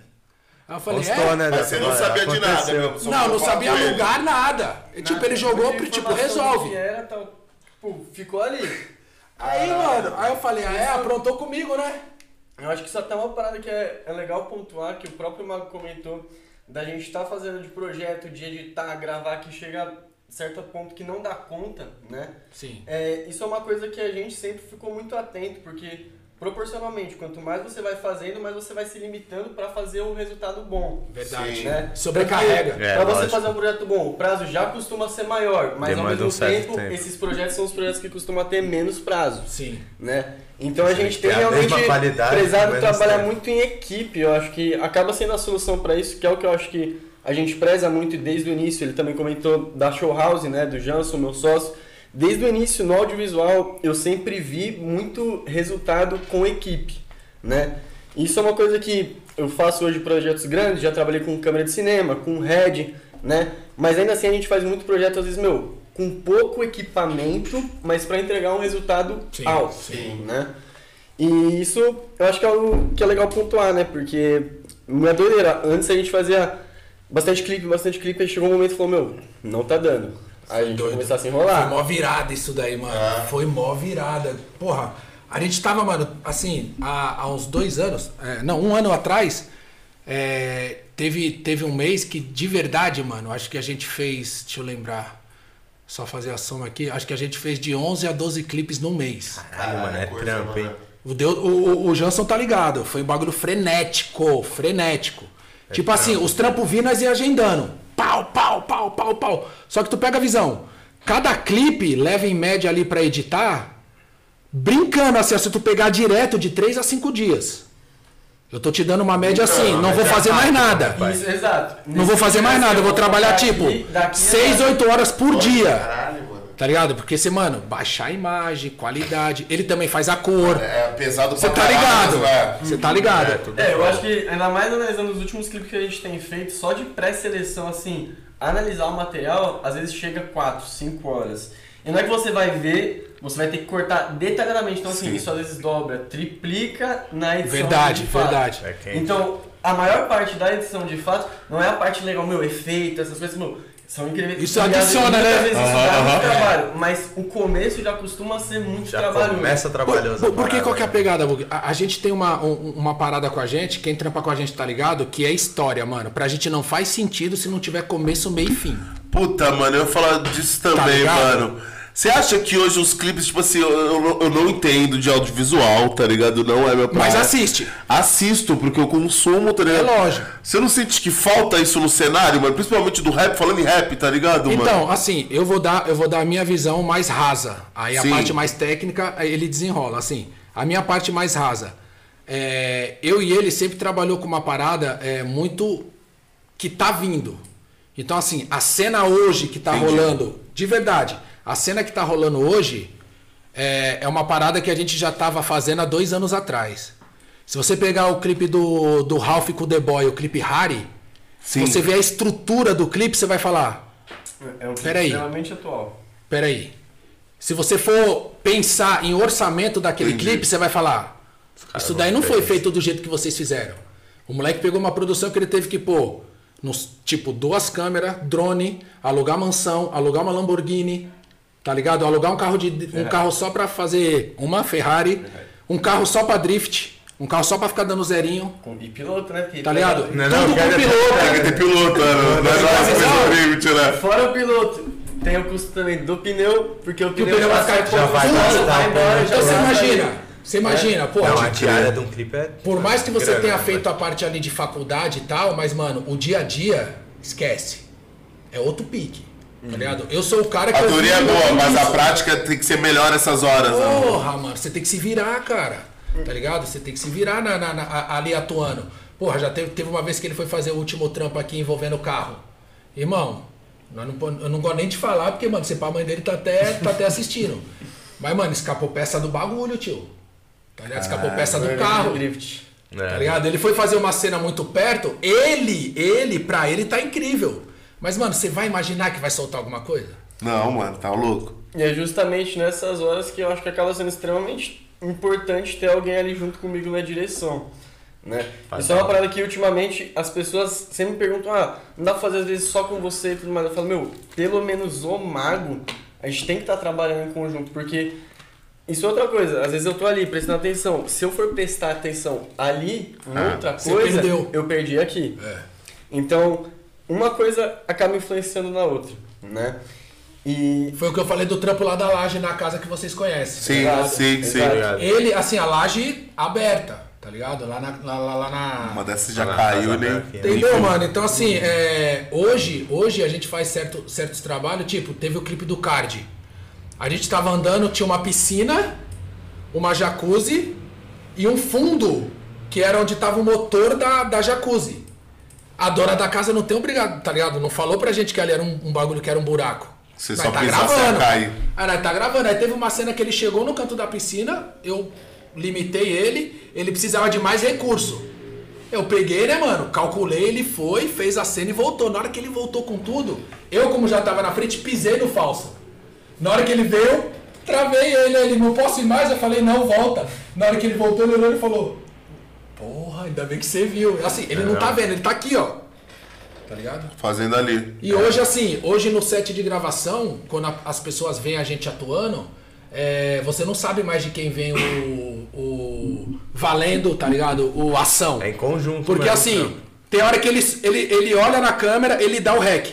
Aí eu falei, Postou, é? né? Mas você não sabia de nada aconteceu. mesmo. Não, não sabia lugar, nada. E, tipo, ele jogou, Muita tipo, resolve. era, tal, tipo, ficou ali. Aí, mano, aí eu falei, ah, é, aprontou comigo, né? Eu acho que até é uma parada que é, é legal pontuar, que o próprio Mago comentou, da gente estar fazendo de projeto, de editar, gravar, que chega a certo ponto que não dá conta, né? Sim. É, isso é uma coisa que a gente sempre ficou muito atento, porque proporcionalmente, quanto mais você vai fazendo, mais você vai se limitando para fazer um resultado bom. Verdade. Sim. Né? Sobrecarrega. É, pra você fazer um projeto bom, o prazo já costuma ser maior, mas ao mesmo um tempo, tempo. esses projetos são os projetos que costumam ter menos prazo Sim. né? Então a gente tem tem a realmente prezado trabalhar tempo. muito em equipe. Eu acho que acaba sendo a solução para isso, que é o que eu acho que a gente preza muito desde o início. Ele também comentou da Show House, né, do Janson, meu sócio. Desde o início no audiovisual, eu sempre vi muito resultado com equipe, né? Isso é uma coisa que eu faço hoje projetos grandes, já trabalhei com câmera de cinema, com head, né? Mas ainda assim a gente faz muito projeto, às vezes, meu, com pouco equipamento, mas para entregar um resultado Sim, alto, sim. né? E isso eu acho que é algo que é legal pontuar, né? Porque não é doideira. Antes a gente fazia bastante clipe, bastante clipe, aí chegou um momento e falou, meu, não tá dando. Aí a gente Doido. começar a se Foi enrolar. mó virada isso daí, mano. Foi mó virada. Porra, a gente tava, mano, assim, há, há uns dois anos, é, não, um ano atrás, é, teve, teve um mês que, de verdade, mano, acho que a gente fez, deixa eu lembrar, só fazer a soma aqui, acho que a gente fez de 11 a 12 clipes no mês. Caralho, mano, é coisa, trampo, hein? O, Deus, o, o, o Jansson tá ligado. Foi um bagulho frenético, frenético. tipo assim, os trampos nós ia agendando. Pau, pau, pau, pau, pau. Só que tu pega a visão. Cada clipe leva em média ali pra editar, brincando assim, se tu pegar direto de 3 a 5 dias. Eu tô te dando uma média assim, não vou fazer mais nada. Isso, exato. Não vou fazer mais nada, eu vou trabalhar tipo Daqui- daqui 6, a- 8 horas por dia. Tá ligado? Porque você, mano, baixar a imagem, qualidade. Ele também faz a cor. É pesado Você pra tá caralho, ligado? vai. Você tá ligado? É, É, eu acho que ainda mais analisando os últimos clipes que a gente tem feito, só de pré-seleção, assim, analisar o material, às vezes chega 4, 5 horas. E não é que você vai ver, você vai ter que cortar detalhadamente. Então, assim, Sim. isso às vezes dobra, triplica na edição. Verdade, verdade. É. Então, a maior parte da edição de fato não é a parte legal, meu, efeito, essas coisas, meu, são incríveis. Isso adiciona, né? vezes isso Aham, dá muito aham. trabalho, mas o começo já costuma ser muito Já trabalhoso. começa Por, trabalhoso. por- porque parada, qual que é a pegada, Bug? A, a gente tem uma, um- uma parada com a gente, quem trampa com a gente tá ligado, que é história, mano. Pra gente não faz sentido se não tiver começo, meio e fim. Puta, mano, eu ia falar disso também, ligado? mano. Você acha que hoje os clipes, tipo assim, eu, eu- eu não entendo de audiovisual, tá ligado? Não é meu Mas praia. assiste. Assisto, porque eu consumo, tá ligado? É lógico. Você não sente que falta isso no cenário, mano? Principalmente do rap, falando em rap, tá ligado, mano? Então, assim, eu vou dar, eu vou dar a minha visão mais rasa. Aí a Sim. parte mais técnica, ele desenrola. Assim, a minha parte mais rasa. É, eu e ele sempre trabalhou com uma parada é, muito que tá vindo. Então, assim, a cena hoje que tá Entendi. rolando, de verdade, a cena que tá rolando hoje é, é uma parada que a gente já tava fazendo há dois anos atrás. Se você pegar o clipe do, do Ralph com o The Boy, o clipe Harry, Sim. você vê a estrutura do clipe, você vai falar. É um clipe Peraí. extremamente atual. Peraí. Se você for pensar em orçamento daquele Entendi. clipe, você vai falar. Isso vão daí não foi isso." feito do jeito que vocês fizeram. O moleque pegou uma produção que ele teve que pôr, nos, tipo, duas câmeras, drone, alugar mansão, alugar uma Lamborghini, tá ligado? Alugar um carro de um carro só pra fazer uma Ferrari, um carro só pra drift, um carro só pra ficar dando zerinho, E piloto, né? Porque tá ligado? Não, não, Tudo com piloto. Tem que ter piloto, mano. Não é Não. coisa limite, né? Fora o piloto, tem o custo também do pneu, porque o Que o pneu, pneu vai ficar já vai pouco, gastar, vai embora, Então você imagina, você imagina, pô, Não, tipo, a diária de um clipe é. Por mais que você tenha né? feito a parte ali de faculdade e tal, mas, mano, o dia a dia, esquece. É outro pique. Tá ligado? Eu sou o cara que. A teoria é boa, mas a prática tem que ser melhor essas horas, né? Porra, mano, você tem que se virar, cara. Tá ligado? Você tem que se virar na, na- na- ali atuando. Porra, já teve, teve uma vez que ele foi fazer o último trampo aqui envolvendo o carro. Irmão, nós não, eu não gosto nem de falar, porque, mano, se pá, a mãe dele tá até, tá até assistindo. Mas, mano, escapou peça do bagulho, tio. Tá ligado? Escapou peça do Vai carro. Drift. É. Tá ligado? Ele foi fazer uma cena muito perto, ele, ele, pra ele tá incrível. Mas, mano, você vai imaginar que vai soltar alguma coisa? Não, mano, tá louco. E é justamente nessas horas que eu acho que acaba sendo extremamente importante ter alguém ali junto comigo na direção. Né? Faz Isso é uma parada que ultimamente as pessoas sempre me perguntam, ah, não dá pra fazer às vezes só com você e tudo mais. Eu falo, meu, pelo menos o mago, a gente tem que estar trabalhando em conjunto, porque isso é outra coisa. Às vezes eu tô ali prestando atenção. Se eu for prestar atenção ali em Ah, outra coisa, eu perdi aqui. É. Então, uma coisa acaba influenciando na outra, né? E Foi o que eu falei do trampo lá da laje na casa que vocês conhecem. Sim, Exato, sim, sim. exato. Ele, assim, a laje aberta, tá ligado? Lá na. Lá, lá- lá na... Uma dessas já Lá caiu, né? né? Entendeu, mano? Então, assim, é, hoje, hoje a gente faz certo, certos trabalhos, tipo, teve o clipe do Card. A gente tava andando, tinha uma piscina, uma jacuzzi e um fundo, que era onde tava o motor da, da jacuzzi. A dona da casa não tem obrigado, tá ligado? Não falou pra gente que ali era um, um bagulho que era um buraco. Você Nós só tá pensasse gravando. cair. Aí nós tá gravando. Aí teve uma cena que ele chegou no canto da piscina, eu limitei ele, ele precisava de mais recurso. Eu peguei, né, mano? Calculei, ele foi, fez a cena e voltou. Na hora que ele voltou com tudo, eu, como já tava na frente, pisei no falso. Na hora que ele veio, travei ele, ele não posso ir mais. Eu falei, não, volta. Na hora que ele voltou, ele olhou e falou: Porra, ainda bem que você viu. Assim, ele não tá vendo, ele tá aqui, ó. Tá ligado? Fazendo ali. E hoje, assim, hoje no set de gravação, quando a- as pessoas veem a gente atuando, é, você não sabe mais de quem vem o, o valendo, tá ligado? O ação. É em conjunto. Porque mesmo, assim, né? tem hora que ele, ele, ele olha na câmera, ele dá o rec.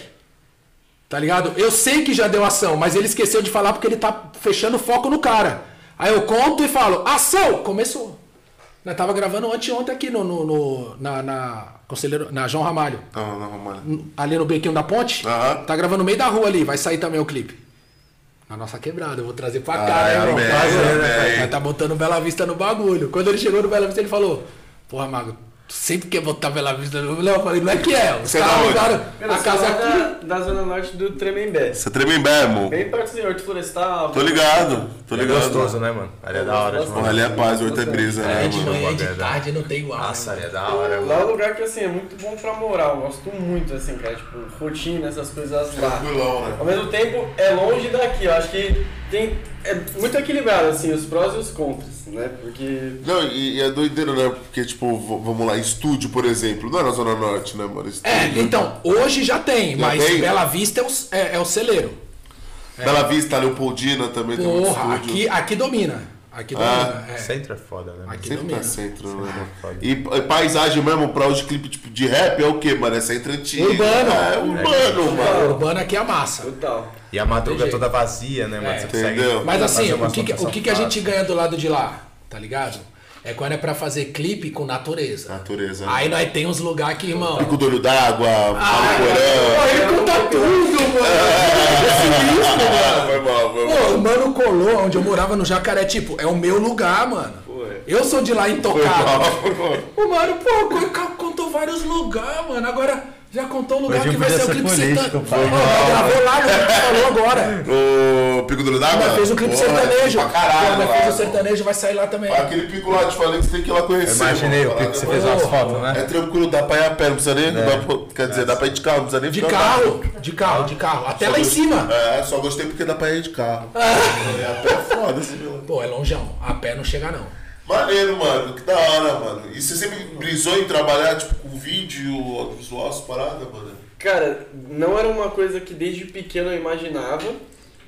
Tá ligado? Eu sei que já deu ação, mas ele esqueceu de falar porque ele tá fechando o foco no cara. Aí eu conto e falo, ação! Começou. Nós tava gravando anteontem aqui no, no, no- na, na Conselheiro, na João Ramalho. Não, não, mano. Ali no bequinho da ponte. Aham. Tá gravando no meio da rua ali, vai sair também o clipe. Na nossa quebrada, eu vou trazer pra cá, Ai, né, irmão? amém, Fazer, amém. Mas tá botando Bela Vista no bagulho. Quando ele chegou no Bela Vista, ele falou: Porra, Mago, tu sempre quer botar Bela Vista no. Não, eu falei: Não é que é. Os Você é da caras onde? alugaram Cara, a casa aqui. da, da zona norte do Tremembé. Você treme mesmo? Bem perto do Horto Florestal. Tô ligado, tô É ligado. gostoso, né, mano? Ali é da hora, Gostoso. Porra, ali é paz, horto é brisa, É, né, de mano? manhã e de tarde não tem igual. Nossa, né, ali é da hora, Lá é um mano. lugar que assim é muito bom pra morar. Eu gosto muito, assim, cara. Tipo, rotina, essas coisas lá. Tranquilão, né? Ao mesmo tempo, é longe daqui. Eu acho que tem. É muito equilibrado, assim, os prós e os contras, né? Porque. Não, e, e é doideiro, né? Porque, tipo, vamos lá, estúdio, por exemplo, não é na Zona Norte, né, mano? Estúdio, É, então, hoje já tem, Já mas tem? Bela Vista é o, é, é o celeiro. Bela Vista, Leopoldina também tem um Porra, estúdio. aqui, aqui domina. Aqui Ah, domina. é. Centro é foda, né? Aqui Sempre domina. tá centro, né? mano? foda. E, e paisagem mesmo, pra hoje clipe tipo, de rap, é o quê, mano? É centro antigo. Urbano. É, urbano, mano. urbana aqui é a massa. Total. E a madruga toda vazia, né, mano? É. Você consegue Entendeu? Mas assim, o que, que- o que, que a gente ganha do lado de lá, tá ligado? É quando é pra fazer clipe com natureza. Natureza. Aí nós tem uns lugares que, irmão. Pico do olho d'água, Ah. Pô, ele conta tudo, mano. É sinistro, mano. Foi mal, foi mal. Pô, o mano colou onde eu morava no Jacaré, tipo, é o meu lugar, mano. É. Eu sou de lá Foi intocado. mal, foi mal. O mano, pô, co- contou vários lugares, mano. Agora já contou o lugar Hoje que vai ser o clipe sertanejo. Pô, gravou lá, no que falou agora. O Pico do d'água? Ainda fez o clipe Porra, sertanejo. Pra caralho, lá, fez o sertanejo, vai sair lá também. Aquele pico lá, te falei que você tem que ir lá conhecer. Eu imaginei mano. o pico que você fez umas fotos, É né? tranquilo, dá pra ir a pé, não precisa nem. dá pra- quer dizer, dá pra ir de carro, não precisa nem De ficar carro, de carro, de carro. Até lá em cima. É, só gostei porque dá pra ir de carro. É, a pé é foda, assim, meu. Pô, é longeão. A pé não chega, não. Maneiro, mano. Que da hora, mano. E você sempre brisou em trabalhar, tipo, com vídeo, audiovisual, essas paradas, mano? Cara, não era uma coisa que desde pequeno eu imaginava,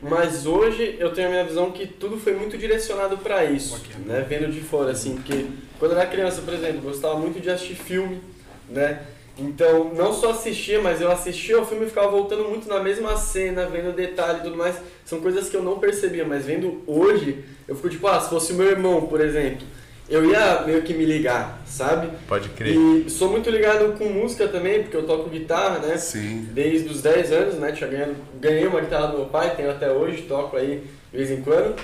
mas hoje eu tenho a minha visão que tudo foi muito direcionado pra isso, né? Vendo de fora, assim, porque quando eu era criança, por exemplo, eu gostava muito de assistir filme, né? Então, não só assistia, mas eu assistia o filme e ficava voltando muito na mesma cena, vendo detalhe e tudo mais. São coisas que eu não percebia, mas vendo hoje, eu fico tipo, ah, se fosse o meu irmão, por exemplo, eu ia meio que me ligar, sabe? Pode crer. E sou muito ligado com música também, porque eu toco guitarra, né? Sim. Desde os 10 anos, né? Tinha ganhado, ganhei uma guitarra do meu pai, tenho até hoje, toco aí de vez em quando.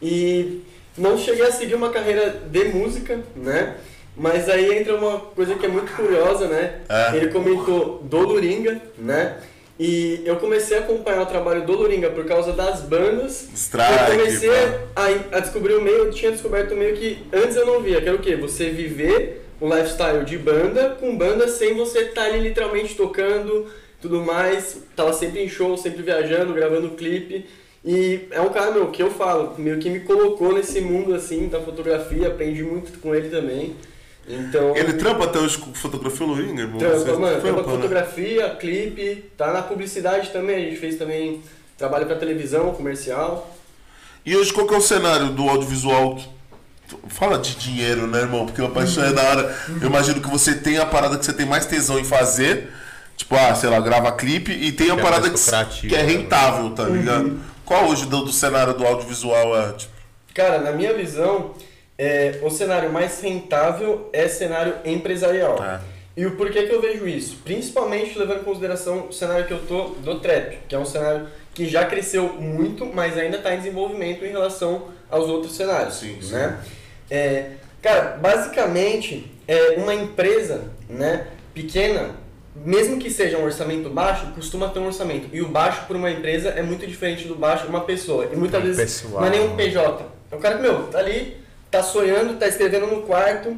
E não cheguei a seguir uma carreira de música, né? Mas aí entra uma coisa que é muito curiosa, né? É. Ele comentou do Luringa, né? E eu comecei a acompanhar o trabalho do Luringa por causa das bandas. Strike, eu comecei a, a descobrir o meio, eu tinha descoberto o meio que antes eu não via, que era o quê? Você viver um lifestyle de banda com banda sem você estar ali literalmente tocando, tudo mais. Tava sempre em show, sempre viajando, gravando clipe. E é um cara, meu, que eu falo, meio que me colocou nesse mundo assim da fotografia, aprendi muito com ele também. Então. Ele trampa até hoje com fotografia Luringa, irmão? Trampa, Você mano, trampa trampa, né? fotografia, clipe, tá na publicidade também, a gente fez também trabalho pra televisão, comercial. E hoje qual que é o cenário do audiovisual? Fala de dinheiro, né, irmão? Porque a paixão é da hora. Eu imagino que você tem a parada que você tem mais tesão em fazer. Tipo, ah, sei lá, grava clipe e tem a Que é parada mais que, que é né, rentável, tá ligado? Qual hoje do, do cenário do audiovisual é? Tipo, Cara, na minha visão, é, o cenário mais rentável é cenário empresarial. É. E o porquê que eu vejo isso? Principalmente levando em consideração o cenário que eu tô do trap, que é um cenário que já cresceu muito, mas ainda está em desenvolvimento em relação aos outros cenários. Sim, sim. né? É, cara, basicamente, é uma empresa né, pequena, mesmo que seja um orçamento baixo, costuma ter um orçamento. E o baixo para uma empresa é muito diferente do baixo de uma pessoa. E muitas vezes pessoal, não é nem um né? PJ. É um cara que, meu, tá ali tá sonhando, tá escrevendo no quarto,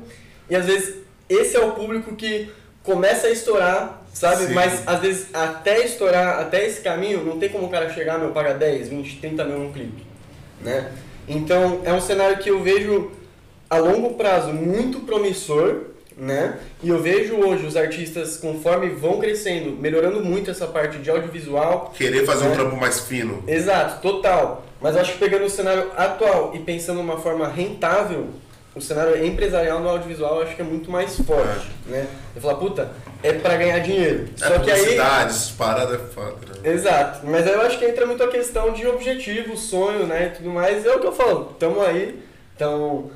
e às vezes esse é o público que começa a estourar, sabe? Sim. Mas às vezes até estourar, até esse caminho, não tem como o cara chegar, meu, paga 10, 20, 30 mil num clipe, né? Então é um cenário que eu vejo a longo prazo muito promissor, né? E eu vejo hoje os artistas, conforme vão crescendo, melhorando muito essa parte de audiovisual, Querer fazer um É. trampo mais fino. Exato, total. Mas eu acho que pegando o cenário atual e pensando de uma forma rentável, o cenário empresarial no audiovisual eu acho que é muito mais forte, né? Eu falar, puta, é pra ganhar dinheiro. É Só que aí. parada é foda. né? Exato, mas aí eu acho que entra muito a questão de objetivo, sonho, né, e tudo mais. É o que eu falo, tamo aí, então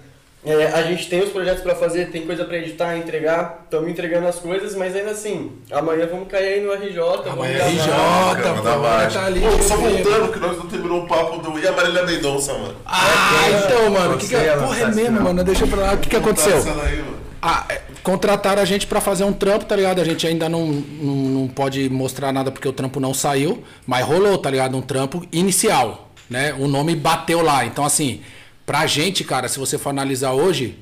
é, a gente tem os projetos pra fazer, tem coisa pra editar, entregar, estamos entregando as coisas, mas ainda assim, amanhã vamos cair aí no RJ, Amanhã. RJ, tá ali, Pô, só firme. voltando, que nós não terminou o papo do. E a Marília Mendonça, mano? Ah, então, mano, o que que ia é? Porra, é mesmo, mano. Deixa pra lá. O que que aconteceu? Essa daí. Ah, é, contrataram a gente pra fazer um trampo, tá ligado? A gente ainda não, não, não pode mostrar nada porque o trampo não saiu, mas rolou, tá ligado? Um trampo inicial, né? O nome bateu lá. Então, assim, pra gente, cara, se você for analisar hoje,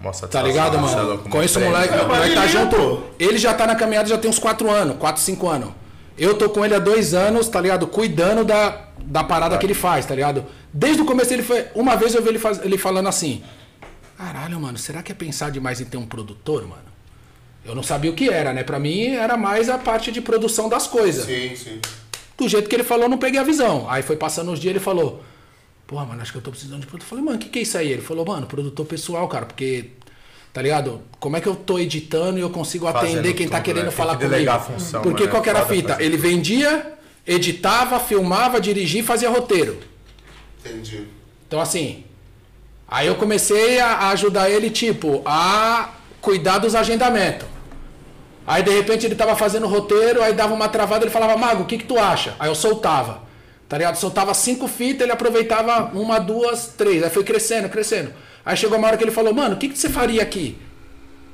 Mostra tá ligado, é mano? Conheço o mano. moleque, É, o moleque tá junto. Ele já tá na caminhada já tem uns 4 anos, 4, 5 anos. Eu tô com ele há dois anos, tá ligado? Cuidando da, da parada que ele faz, tá ligado? Desde o começo ele foi. Uma vez eu vi ele, faz, ele falando assim: Caralho, mano, será que é pensar demais em ter um produtor, mano? Eu não sabia o que era, né? Pra mim era mais a parte de produção das coisas. Sim, sim. Do jeito que ele falou, eu não peguei a visão. Aí foi passando uns dias ele falou: Porra, mano, acho que eu tô precisando de produtor. Eu falei, mano, o que, que é isso aí? Ele falou, mano, produtor pessoal, cara, porque. Tá ligado? Como é que eu tô editando e eu consigo Fazendo atender quem tá tudo, querendo né? Tem falar que comigo? função, Porque mano, qual que era a fita? fazer. Ele vendia, editava, filmava, dirigia e fazia roteiro. Entendi. Então, assim. Aí eu comecei a a ajudar ele, tipo, a cuidar dos agendamentos. Aí de repente ele tava fazendo roteiro, aí dava uma travada, ele falava, Mago, o que, que tu acha? Aí eu soltava. Tá ligado? Soltava cinco fitas, ele aproveitava uma, duas, três. Aí foi crescendo, crescendo. Aí chegou uma hora que ele falou, mano, o que, que você faria aqui?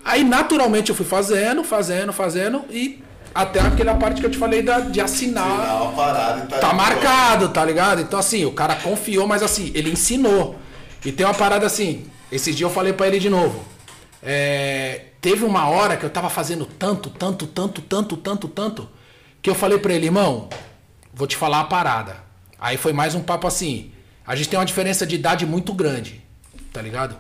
Aí naturalmente eu fui fazendo, fazendo, fazendo, e até aquela parte que eu te falei da, de assinar. Parada e tá. Tá marcado, tá ligado? Então, assim, o cara confiou, mas assim, ele ensinou. E tem uma parada assim, esses dias eu falei pra ele de novo. É, teve uma hora que eu tava fazendo tanto, tanto, tanto, tanto, tanto, tanto, que eu falei pra ele, irmão, vou te falar a parada. Aí foi mais um papo assim. A gente tem uma diferença de idade muito grande, tá ligado?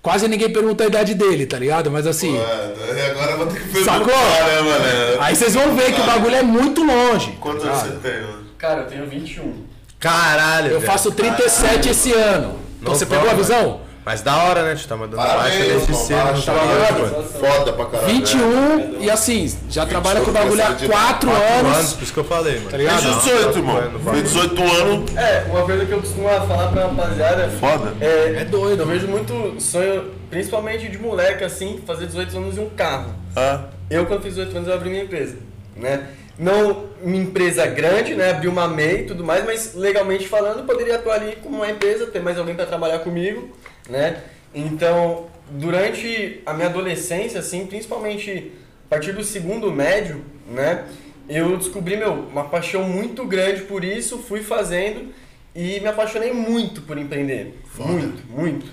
Quase ninguém pergunta a idade dele, tá ligado? Mas assim. E agora eu vou ter que perguntar, Sacou? né, mano? Aí vocês vão ver que o bagulho é muito longe. tá Quantos anos ligado? você tem, mano? Cara, eu tenho 21. Caralho, Eu velho. faço 37 esse ano. Então Não você pegou a visão? Mas da hora, né? Tu tá mandando baixa desde cedo. Baixa, tá ligado, baixa. mano? Foda pra caralho. 21 e assim, já trabalha com o bagulho há 4 Quatro anos. anos, por isso que eu falei, mano. Tá ligado? Fez 18, irmão. Fez 18 anos. É, uma coisa que eu costumo falar pra rapaziada Foda. é, É doido. eu vejo muito sonho, principalmente de moleque, assim, fazer 18 anos em um carro. Ah, Eu, quando fiz 18 anos, eu abri minha empresa, né? Não uma empresa grande, né? Abri uma MEI e tudo mais, mas legalmente falando, eu poderia atuar ali como uma empresa, ter mais alguém para trabalhar comigo, né? Então, durante a minha adolescência, assim, principalmente a partir do segundo médio, né? Eu descobri, meu, uma paixão muito grande por isso, fui fazendo e me apaixonei muito por empreender. Muito, muito.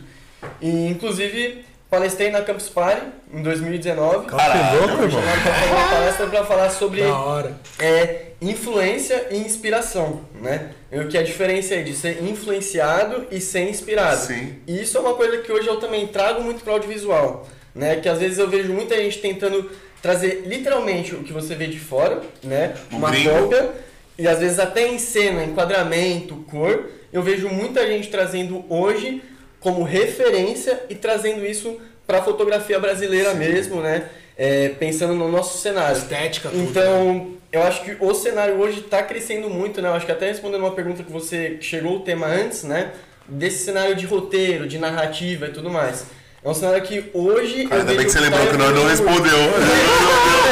E, inclusive, palestrei na Campus Party em 2019. Caralho, louco, Fui irmão. uma palestra para falar sobre Da hora. é, influência e inspiração, né? O que é a diferença aí de ser influenciado e ser inspirado. Sim. E isso é uma coisa que hoje eu também trago muito para o audiovisual, né? Que às vezes eu vejo muita gente tentando trazer literalmente o que você vê de fora, né? Um Uma gringo. cópia e às vezes até em cena, enquadramento, cor. Eu vejo muita gente trazendo hoje como referência e trazendo isso para a fotografia brasileira mesmo, né? É, pensando no nosso cenário. Estética, tudo. Então, eu acho que o cenário hoje está crescendo muito, né? Eu acho que até respondendo uma pergunta que você chegou o tema antes, né? Desse cenário de roteiro, de narrativa e tudo mais. É um cenário que hoje. Cara, ainda bem que você tá lembrou que nós não respondeu.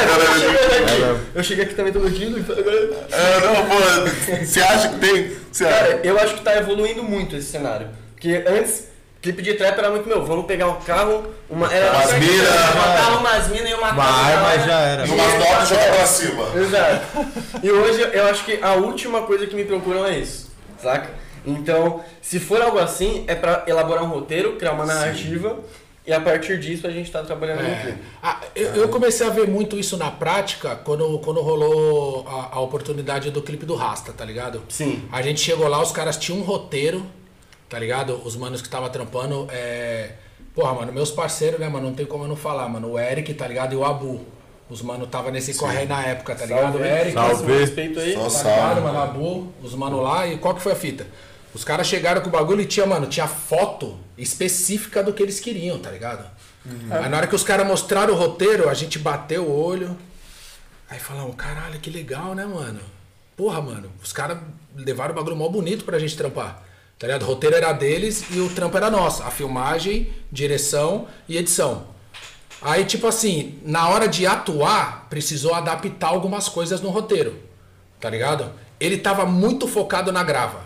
Eu cheguei aqui- Eu cheguei aqui também todo dia. então agora- É, não, pô. Você acha que tem. Cara, eu acho que tá evoluindo muito esse cenário. Porque antes, clipe de trap era muito meu, vamos pegar um carro, uma. Era Umas certo, mina, uma carro, umas minas e uma Uma arma já era. E umas notas jogar pra cima. Exato. E hoje eu acho que a última coisa que me procuram é isso. saca? Então, se for algo assim, é pra elaborar um roteiro, criar uma narrativa e a partir disso a gente tá trabalhando no É. clipe. Ah, eu, eu comecei a ver muito isso na prática quando, quando rolou a, a oportunidade do clipe do Rasta, tá ligado? Sim. A gente chegou lá, os caras tinham um roteiro, tá ligado? Os manos que tava trampando, é... Porra, mano, meus parceiros, né, mano? Não tem como eu não falar, mano. O Eric, tá ligado? E o Abu. Os mano tava nesse corre aí na época, tá ligado? O Eric, Salve. Respeito aí. Só tá salve, ligado, mano. Abu, os mano lá. E qual que foi a fita? Os caras chegaram com o bagulho e tinha, mano, tinha foto específica do que eles queriam, tá ligado? Aí na hora que os caras mostraram o roteiro, a gente bateu o olho. Aí falamos, caralho, que legal, né, mano? Porra, mano, os caras levaram o bagulho mó bonito pra gente trampar. Tá ligado? O roteiro era deles e o trampo era nosso. A filmagem, direção e edição. Aí, tipo assim, na hora de atuar, precisou adaptar algumas coisas no roteiro. Tá ligado? Ele tava muito focado na grava.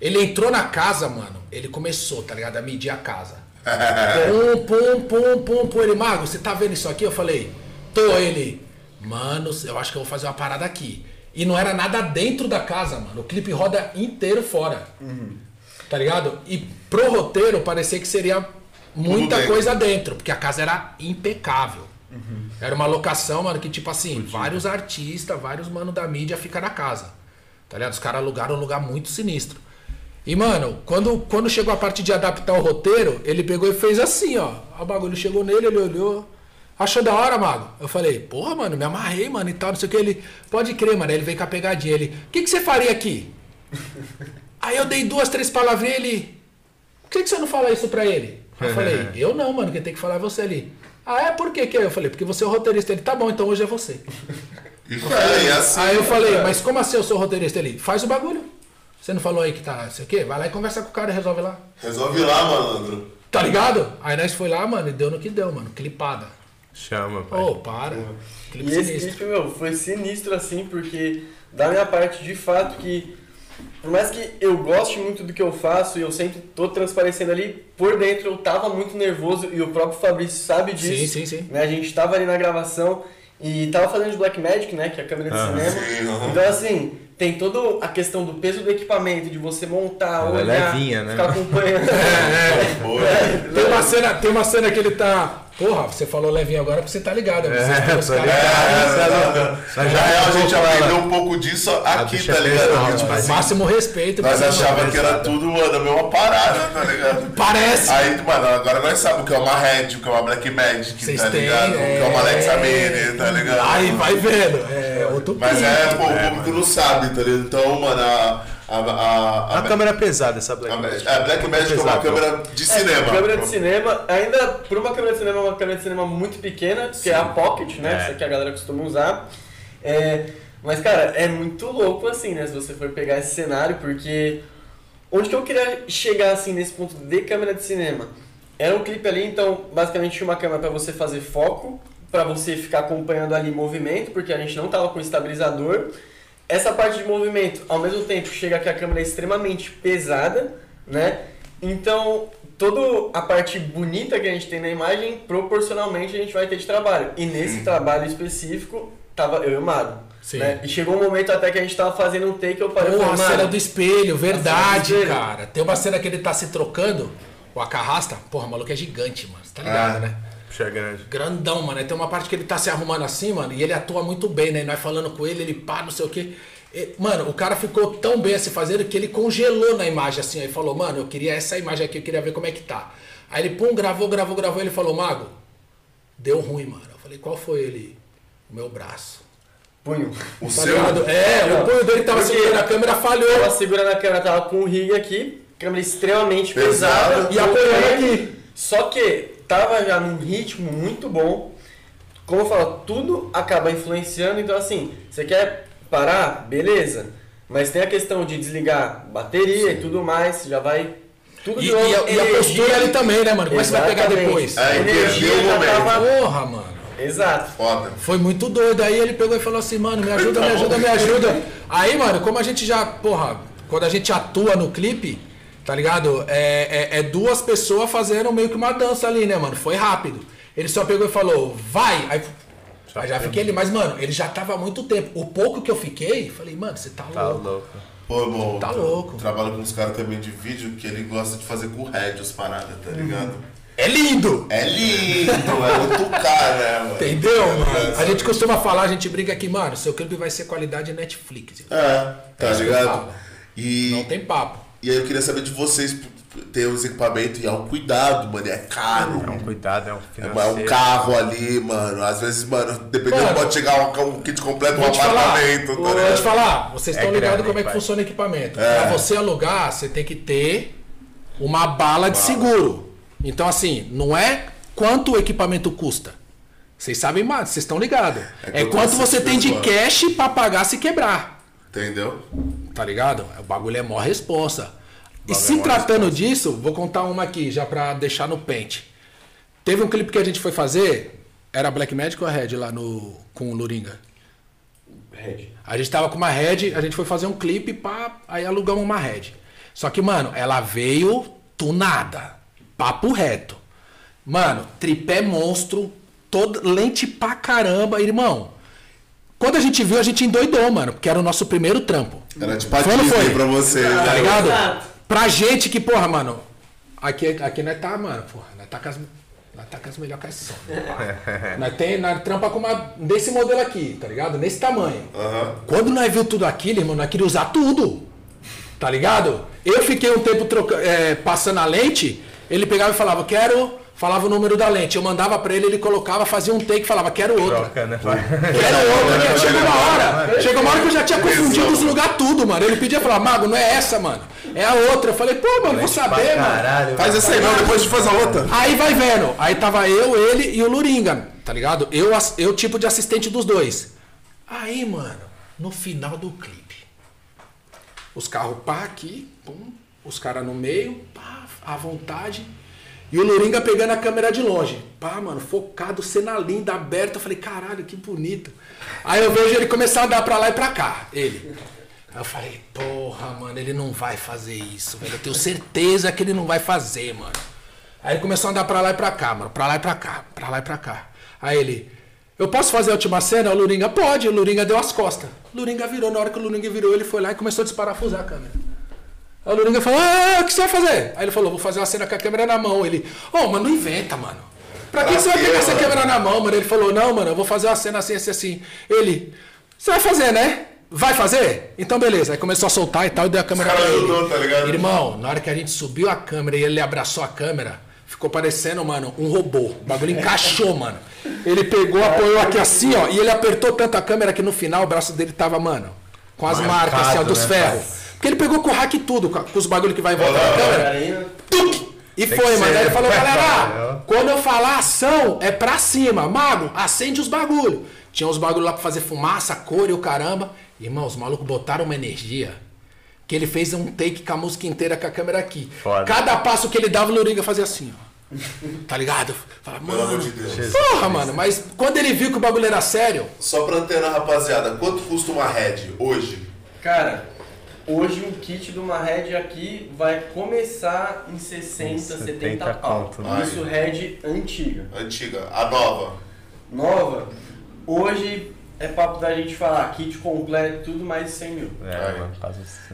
Ele entrou na casa, mano. Ele começou, tá ligado? A medir a casa. Pum, pum, pum, pum, pum. Ele, Mago, você tá vendo isso aqui? Eu falei, tô. Ele, mano, eu acho que eu vou fazer uma parada aqui. E não era nada dentro da casa, mano. O clipe roda inteiro fora. Tá ligado? E pro roteiro parecia que seria muita coisa dentro, porque a casa era impecável. Era uma locação, mano, que tipo assim, vários artistas, vários mano da mídia ficam na casa. Tá ligado? Os caras alugaram um lugar muito sinistro. E, mano, quando, quando chegou a parte de adaptar o roteiro, ele pegou e fez assim, ó. O bagulho chegou nele, ele olhou. Achou da hora, mago? Eu falei, porra, mano, me amarrei, mano, e tal, não sei o que. Ele, pode crer, mano. Ele veio com a pegadinha. Ele, o que, que você faria aqui? Aí eu dei duas, três palavrinhas ele. Por que, que você não fala isso pra ele? Eu falei, eu não, mano, quem tem que falar é você ali. Ah, é? Por que que é? Eu falei, porque você é o roteirista. Ele, tá bom, então hoje é você. E é, assim. Aí eu falei, mas como assim eu sou roteirista? Ele, faz o bagulho. Você não falou aí que tá, sei o quê? Vai lá e conversa com o cara e resolve lá. Resolve lá, malandro. Tá ligado? Aí nós foi lá, mano, e deu no que deu, mano. Clipada. Chama, pai. Ô, para. Clipe E esse sinistro. clipe, meu, foi sinistro assim, porque da minha parte, de fato, que por mais que eu goste muito do que eu faço e eu sempre tô transparecendo ali, por dentro eu tava muito nervoso e o próprio Fabrício sabe disso. Sim, sim, sim. Né? A gente tava ali na gravação e tava fazendo de Black Magic, né? Que é a câmera de Aham. cinema. Sim. Então assim, tem toda a questão do peso do equipamento, de você montar, Ela é olhar, levinha, né? ficar acompanhando. Pô, Tem uma, cena, tem uma cena que ele tá. Porra, você falou levinho agora porque você tá ligado. Você É, os ligado. Na real, a gente aprendeu um pouco disso aqui, tá é ligado? Porque, tipo mas- assim, Máximo respeito. nós achava que era tudo mano, a mesma parada, tá ligado? Parece. Aí, mano, agora nós sabemos o que é uma Red, o que é uma Black Magic, Vocês tá têm, ligado? O que é uma Alexa Mini, tá ligado? Aí vai vendo. É outro Mas é, pô, o público não sabe, tá ligado? Então, mano, a. A, a, A câmera é pesada, essa a, Black Magic. a Black Magic é uma câmera de cinema. Câmera de cinema, ainda por uma câmera de cinema, é uma câmera de cinema muito pequena, que é a Pocket, né? É. Essa que a galera costuma usar. É, mas, cara, é muito louco assim, né? Se você for pegar esse cenário, porque onde que eu queria chegar assim nesse ponto de câmera de cinema? Era um clipe ali, então basicamente tinha uma câmera para você fazer foco, para você ficar acompanhando ali movimento, porque a gente não tava com estabilizador. Essa parte de movimento, ao mesmo tempo, chega que a câmera é extremamente pesada, né? Então, toda a parte bonita que a gente tem na imagem, proporcionalmente a gente vai ter de trabalho. E nesse trabalho específico, tava eu e o Mago. Sim. Né? E chegou um momento até que a gente tava fazendo um take, eu parei Porra, a cena "Mago, do espelho, verdade, espelho. cara. Tem uma cena que ele tá se trocando, o Acarrasta, porra, o maluco é gigante, mano. Você tá ligado, Ah. né? Puxa é grande. Grandão, mano. Aí tem uma parte que ele tá se arrumando assim, mano, e ele atua muito bem, né? E nós falando com ele, ele pá, não sei o quê. E, Mano, o cara ficou tão bem a se fazer que ele congelou na imagem assim. Aí falou, mano, eu queria essa imagem aqui, eu queria ver como é que tá. Aí ele, pum, gravou, gravou, gravou. Ele falou, Mago, deu ruim, mano. Eu falei, qual foi ele? O meu braço. punho. O Tá seu. ligado? É, o punho dele tava Porque segurando a câmera, falhou. Tava segurando a câmera, tava com o rig aqui, câmera extremamente Pesada. pesada. E apoiando aqui. Só que tava já num ritmo muito bom. Como eu falo, tudo acaba influenciando. Então, assim, você quer parar? Beleza. Mas tem a questão de desligar bateria e tudo mais. Já vai. Tudo E, de e novo. a, e a postura ali também, né, mano? Como é que você vai pegar depois? É, A energia entendeu o já momento. tava. Porra, mano. Exato. Foda. Foi muito doido. Aí ele pegou e falou assim, mano, me ajuda, me ajuda, me ajuda. Aí, mano, como a gente já, porra, quando a gente atua no clipe, tá ligado? É, é, é duas pessoas fazendo meio que uma dança ali, né, mano? Foi rápido. Ele só pegou e falou, vai! Aí, aí já fiquei ali, mas, mano, ele já tava há muito tempo. O pouco que eu fiquei, falei, mano, você tá, Tá louco. louco. Pô, irmão, Tá eu louco. Trabalho com uns caras também de vídeo que ele gosta de fazer com Red as paradas, tá ligado? É lindo! É lindo, é outro cara, né, mano? Entendeu, mano? A gente costuma falar, a gente brinca aqui, mano, seu clipe vai ser qualidade Netflix. É, tá É eu ligado? E, Não tem papo. E aí eu queria saber de vocês ter os equipamentos e é um cuidado, mano. É caro. É um cuidado, é um É financeiro. um carro ali, mano. Às vezes, mano, dependendo, Mano, pode chegar um, um kit completo, um te falar, apartamento, tá vou te ligado? falar, vocês É estão ligados como é que pai. funciona o equipamento. É. Pra você alugar, você tem que ter uma bala de seguro. Então, assim, não é quanto o equipamento custa. Vocês sabem mais, vocês estão ligados. É É, quanto você tem de cash pra pagar se quebrar. Entendeu? Tá ligado? O bagulho é mó responsa. E se é mó tratando disso, vou contar uma aqui, já pra deixar no pente. Teve um clipe que a gente foi fazer, era Black Magic ou Red lá no, com o Luringa? Red. A gente tava com uma Red, a gente foi fazer um clipe, pá, aí alugamos uma Red. Só que, mano, ela veio tunada. Papo reto. Mano, tripé monstro, todo, lente pra caramba, irmão. Quando a gente viu, a gente endoidou, mano, porque era o nosso primeiro trampo. Era tipo a Foi pra vocês, Tá né? ligado? Exato. Pra gente que, porra, mano, aqui, aqui nós tá, mano, porra, nós tá com as, nós tá com as melhores caixas. nós, tem, nós trampa com uma desse modelo aqui, tá ligado? Nesse tamanho. Aham. Quando nós viu tudo aquilo, irmão, nós queríamos usar tudo. Tá ligado? Eu fiquei um tempo troca, é, passando a lente, ele pegava e falava, quero. Falava o número da lente. Eu mandava pra ele, ele colocava, fazia um take e falava, quero outra. Troca, né? Quero outra. que Chegou uma hora. Chegou uma hora que eu já tinha confundido os lugares tudo, mano. Ele pedia e falava, Mago, não é essa, mano. É a outra. Eu falei, pô, mano, vou saber, mano. caralho, Faz essa aí, não, depois a gente faz a outra. Aí vai vendo. Aí tava eu, ele e o Luringa, tá ligado? Eu, eu tipo de assistente dos dois. Aí, mano, no final do clipe, os carros pá aqui, pum, os caras no meio, pá, à vontade. E o Luringa pegando a câmera de longe. Pá, mano, focado, cena linda, aberta. Eu falei, caralho, que bonito. Aí eu vejo ele começar a andar pra lá e pra cá, ele. Aí eu falei, porra, mano, ele não vai fazer isso, velho. Eu tenho certeza que ele não vai fazer, mano. Aí ele começou a andar pra lá e pra cá, mano. Pra lá e pra cá, pra lá e pra cá. Aí ele, eu posso fazer a última cena? O Luringa, pode. O Luringa deu as costas. O Luringa virou. Na hora que o Luringa virou, ele foi lá e começou a desparafusar a câmera. Aí o Luringa falou, ah, o que você vai fazer? Aí ele falou, vou fazer uma cena com a câmera na mão. Ele, ô, mas não inventa, mano. Pra que Pra você vai pegar essa mano? câmera na mão, mano? Ele falou, não, mano, eu vou fazer uma cena assim, assim, assim. Ele, você vai fazer, né? Vai fazer? Então beleza. Aí começou a soltar e tal, e deu a câmera cara pra ele. ajudou, tá ligado? Irmão, na hora que a gente subiu a câmera e ele abraçou a câmera, ficou parecendo, mano, um robô. O bagulho encaixou, mano. Ele pegou, apoiou aqui assim, ó, e ele apertou tanto a câmera que no final o braço dele tava, mano, com as Marcado, marcas, assim, ó, dos né, ferros. Porque ele pegou com o hack e tudo, com os bagulho que vai em volta da câmera. Tuc! E Tem foi, ser. Aí ele falou, galera, quando eu falar ação, é pra cima. Mago, acende os bagulho. Tinha uns bagulho lá pra fazer fumaça, cor e o caramba. Irmão, os malucos botaram uma energia. Que ele fez um take com a música inteira com a câmera aqui. Foda. Cada passo que ele dava, o Loringa fazia assim, ó. Tá ligado? Fala, Pelo amor mano. de Deus. Porra, mano, mas quando ele viu que o bagulho era sério, Só pra antenar, rapaziada, quanto custa uma Red hoje? Cara, hoje um kit de uma Red aqui vai começar em 60, 70, 70 pau. conto, né? Isso Red antiga. Antiga, a nova. Nova, hoje é papo da gente falar kit completo, tudo mais de 100 mil. É, mano,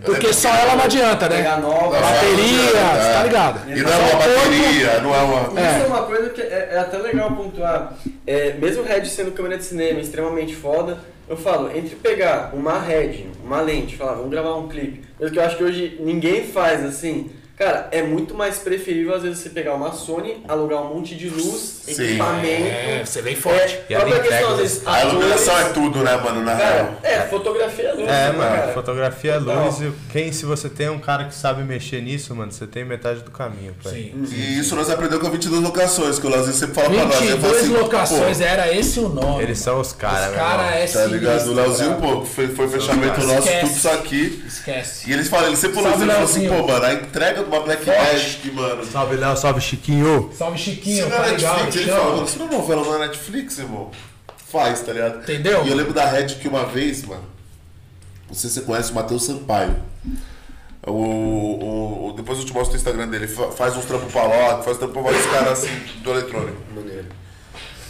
porque só ela não adianta, Pegar né? nova, Não, Bateria, é. você tá ligado? E não é uma bateria, não é uma. É. Isso é uma coisa que é, é até legal pontuar. É, mesmo o Red sendo câmera de cinema extremamente foda, eu falo, entre pegar uma Red, uma lente, falar, vamos gravar um clipe, coisa que eu acho que hoje ninguém faz assim. Cara, é muito mais preferível às vezes você pegar uma Sony, alugar um monte de luz, Sim. equipamento. É, você vem forte. É, E própria questão, às vezes, A iluminação é atores- tudo, né, mano, na Cara, real. é, fotografia é luz, É, né, mano, cara? fotografia é luz e quem, se você tem um cara que sabe mexer nisso, mano, você tem metade do caminho, pai. Sim. E isso nós aprendemos com 22 locações, que o Lazinho sempre fala pra nós. Ele fala 22 assim, locações, pô, era esse o nome. Eles são os caras, Os meu cara irmão. é Tá ligado? O Leozinho, pô, foi, foi fechamento nosso, Esquece. tudo isso aqui. Esquece. E eles falam, ele sempre falou assim, ele falou assim, pô, mano, a entrega de uma Black. Magic, mano. Salve, Léo, salve, Chiquinho. Salve Se Chiquinho, não tá é ligado? Netflix, ele Chama. fala, mano, se não é novela não é Netflix, irmão, faz, tá ligado? Entendeu? E eu lembro da Red que uma vez, mano, não sei se você conhece o Matheus Sampaio. O, o, o- depois eu te mostro o Instagram dele, fa- faz uns trampos pra Loki, faz trampo pra vários caras assim, do eletrônico. Maneiro.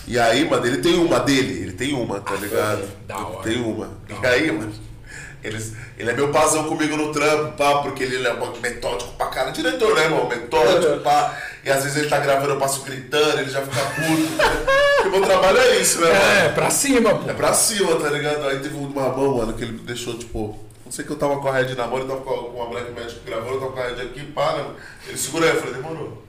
E aí, mano, ele tem uma dele, ele tem uma, tá ligado? da hora. Tem uma. E aí, mano, Eles, ele é meu pazão comigo no trampo, pá, porque ele é um metódico pra cara. Diretor, né, irmão? Metódico, pá. E às vezes ele tá gravando, eu passo gritando, ele já fica puto. né? Porque o meu trabalho é isso, né, mano? É, pra cima, pô. É pra cima, tá ligado? Aí teve uma mão, mano, que ele deixou, tipo. Não sei que eu tava com a Red na mão, ele tava com uma Black Magic gravando, eu tava com a Red aqui, pá, né? Ele segura aí, eu falei, demorou.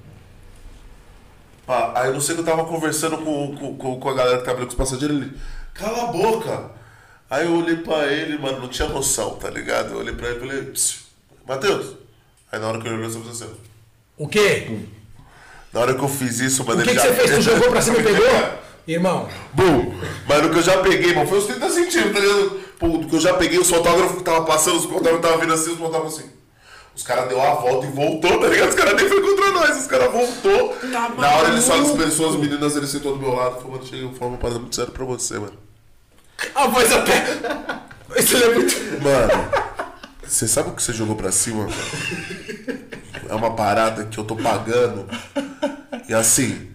Pá, aí eu não sei que eu tava conversando com, com, com, com a galera que tava ali com os passageiros, ele, cala a boca! Aí eu olhei pra ele, mano, não tinha noção, tá ligado? Eu olhei pra ele e falei, "Psiu, Matheus! Aí na hora que ele olhou, eu falei assim, O quê? na hora que eu fiz isso, mano, O que, ele que já- você fez? Tu jogou pra cima e pegou? Irmão, Bum! Mas no que eu já peguei, mano, foi uns 30 centímetros, tá ligado? Pô, do que eu já peguei, os fotógrafos que tava passando, os fotógrafos estavam vindo assim, os fotógrafos assim. Os caras deu a volta e voltou, tá ligado? Os caras nem foi contra nós, os caras voltou. Na hora ele só dispersou as meninas, ele sentou do meu lado e falou, mano, cheguei, vou falar uma parada muito séria pra você, mano. A voz até. Isso é muito. Mano, você sabe o que você jogou pra cima? É uma parada que eu tô pagando. E assim,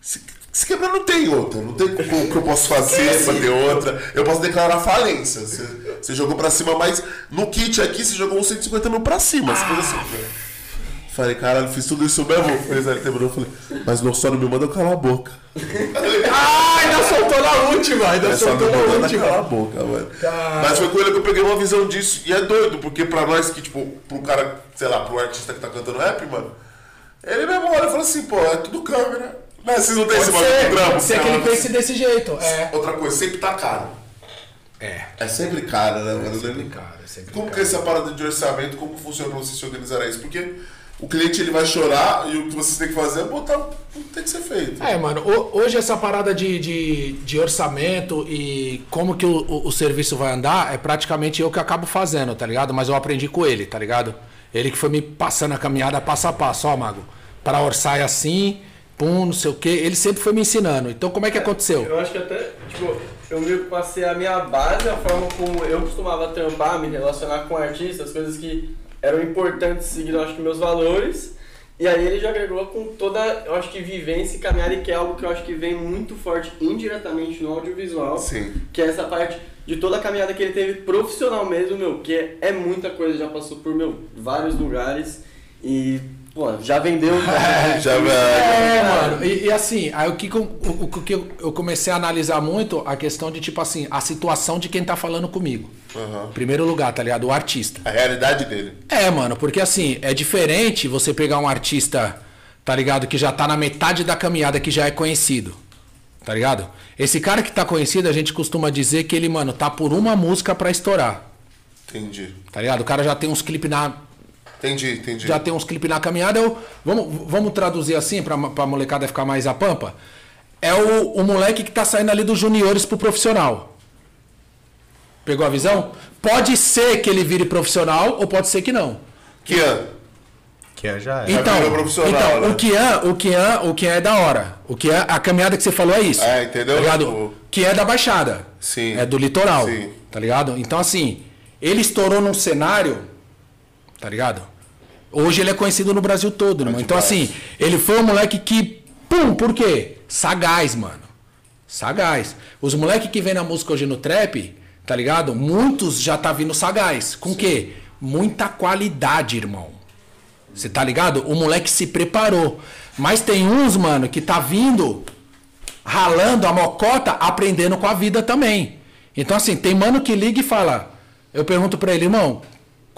se, se quebrar não tem outra. Não tem o que eu posso fazer pra ter outra. Eu posso declarar falência. Você, você jogou pra cima, mas no kit aqui você jogou uns 150 mil pra cima. Você fez assim. Falei, caralho, fiz tudo isso mesmo. Fez aí, terminou. Eu falei, mas não só não me manda calar a boca. Ah, ainda soltou na última, ainda É soltou na última. calar a boca, mano. Cara. Mas foi com ele que eu peguei uma visão disso. E é doido, porque pra nós que, tipo, pro cara, sei lá, pro artista que tá cantando rap, mano, ele mesmo olha e fala assim, pô, é tudo câmera. Né? Vocês não tem esse bagulho de trampo? ser que ele pense desse jeito. É. Outra coisa, sempre tá caro. É. É sempre caro, né, mano? Sempre caro, é sempre como caro. que é essa parada de orçamento, como funciona pra você se organizar isso? Porque o cliente ele vai chorar e o que você tem que fazer é botar o que tem que ser feito. É, mano, ho- hoje essa parada de, de, de orçamento e como que o, o, o serviço vai andar é praticamente eu que acabo fazendo, tá ligado? Mas eu aprendi com ele, tá ligado? Ele que foi me passando a caminhada passo a passo, ó, Mago. Para orçar é assim, pum, não sei o quê. Ele sempre foi me ensinando. Então como é que aconteceu? Eu acho que até, tipo, eu meio que passei a minha base, a forma como eu costumava trampar, me relacionar com artistas, coisas que eram importantes seguir, eu acho que meus valores. E aí ele já agregou com toda, eu acho que vivência e caminhada, e que é algo que eu acho que vem muito forte indiretamente no audiovisual. Sim. Que é essa parte de toda a caminhada que ele teve profissional mesmo, meu, que é, é muita coisa, já passou por, meu, vários lugares e, pô, já vendeu. Já vai. É, mano, e, e assim, aí o que, o, o que eu- comecei a analisar muito a questão de, tipo assim, a situação de quem tá falando comigo. Aham. Primeiro lugar, tá ligado? O artista. A realidade dele. É, mano, porque assim, é diferente você pegar um artista, tá ligado? Que já tá na metade da caminhada, que já é conhecido. Tá ligado? Esse cara que tá conhecido, a gente costuma dizer que ele, mano, tá por uma música pra estourar. Entendi. Tá ligado? O cara já tem uns clipes na. Entendi, entendi. Já tem uns clipes na caminhada. Eu, vamos, vamos traduzir assim pra, pra molecada ficar mais a pampa. É o, o moleque que tá saindo ali dos juniores pro profissional. Pegou a visão? Pode ser que ele vire profissional ou pode ser que não. Kian. Que já é. Então, virou profissional, então né? o Kian, o Kian, o Kian é da hora. O Kian, a caminhada que você falou é isso. É, entendeu? Tá ligado? Tipo- Que é da Baixada. Sim. É do litoral. Sim. Tá ligado? Então, assim, ele estourou num cenário. Tá ligado? Hoje ele é conhecido no Brasil todo, irmão. Então, demais. assim, ele foi um moleque que. Pum, por quê? Sagaz, mano. Sagaz. Os moleques que vem na música hoje no trap, tá ligado? Muitos já tá vindo sagaz. Com o quê? Muita qualidade, irmão. Você tá ligado? O moleque se preparou. Mas tem uns, mano, que tá vindo ralando a mocota, aprendendo com a vida também. Então, assim, tem mano que liga e fala. Eu pergunto pra ele, irmão,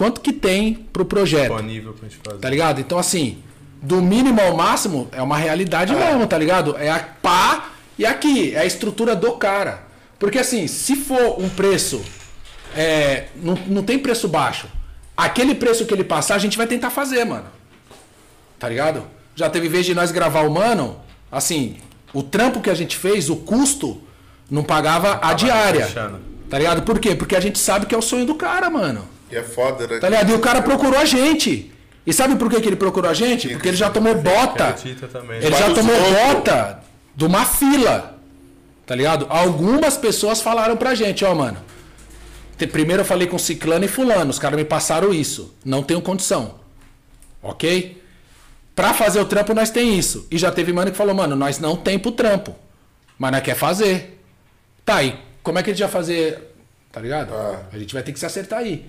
quanto que tem pro projeto? Disponível pra gente fazer. Tá ligado? Então, assim, do mínimo ao máximo é uma realidade mesmo, tá ligado? É a pá e aqui, é a estrutura do cara. Porque, assim, se for um preço, é, não, não tem preço baixo. Aquele preço que ele passar, a gente vai tentar fazer, mano. Tá ligado? Já teve vez de nós gravar o mano, assim, o trampo que a gente fez, o custo, não pagava a diária. fechando. Tá ligado? Por quê? Porque a gente sabe que é o sonho do cara, mano. E é foda, né? Tá ligado? E o cara procurou a gente. E sabe por que, que ele procurou a gente? Porque ele já tomou bota. Ele já tomou bota de uma fila. Tá ligado? Algumas pessoas falaram pra gente, ó, mano. Primeiro eu falei com ciclano e fulano, os caras me passaram isso. Não tenho condição. Ok? Pra fazer o trampo nós tem isso. E já teve mano que falou, mano, nós não tem pro trampo. Mas nós quer fazer. Tá aí. Como é que a gente vai fazer Tá ligado? Ah. A gente vai ter que se acertar aí.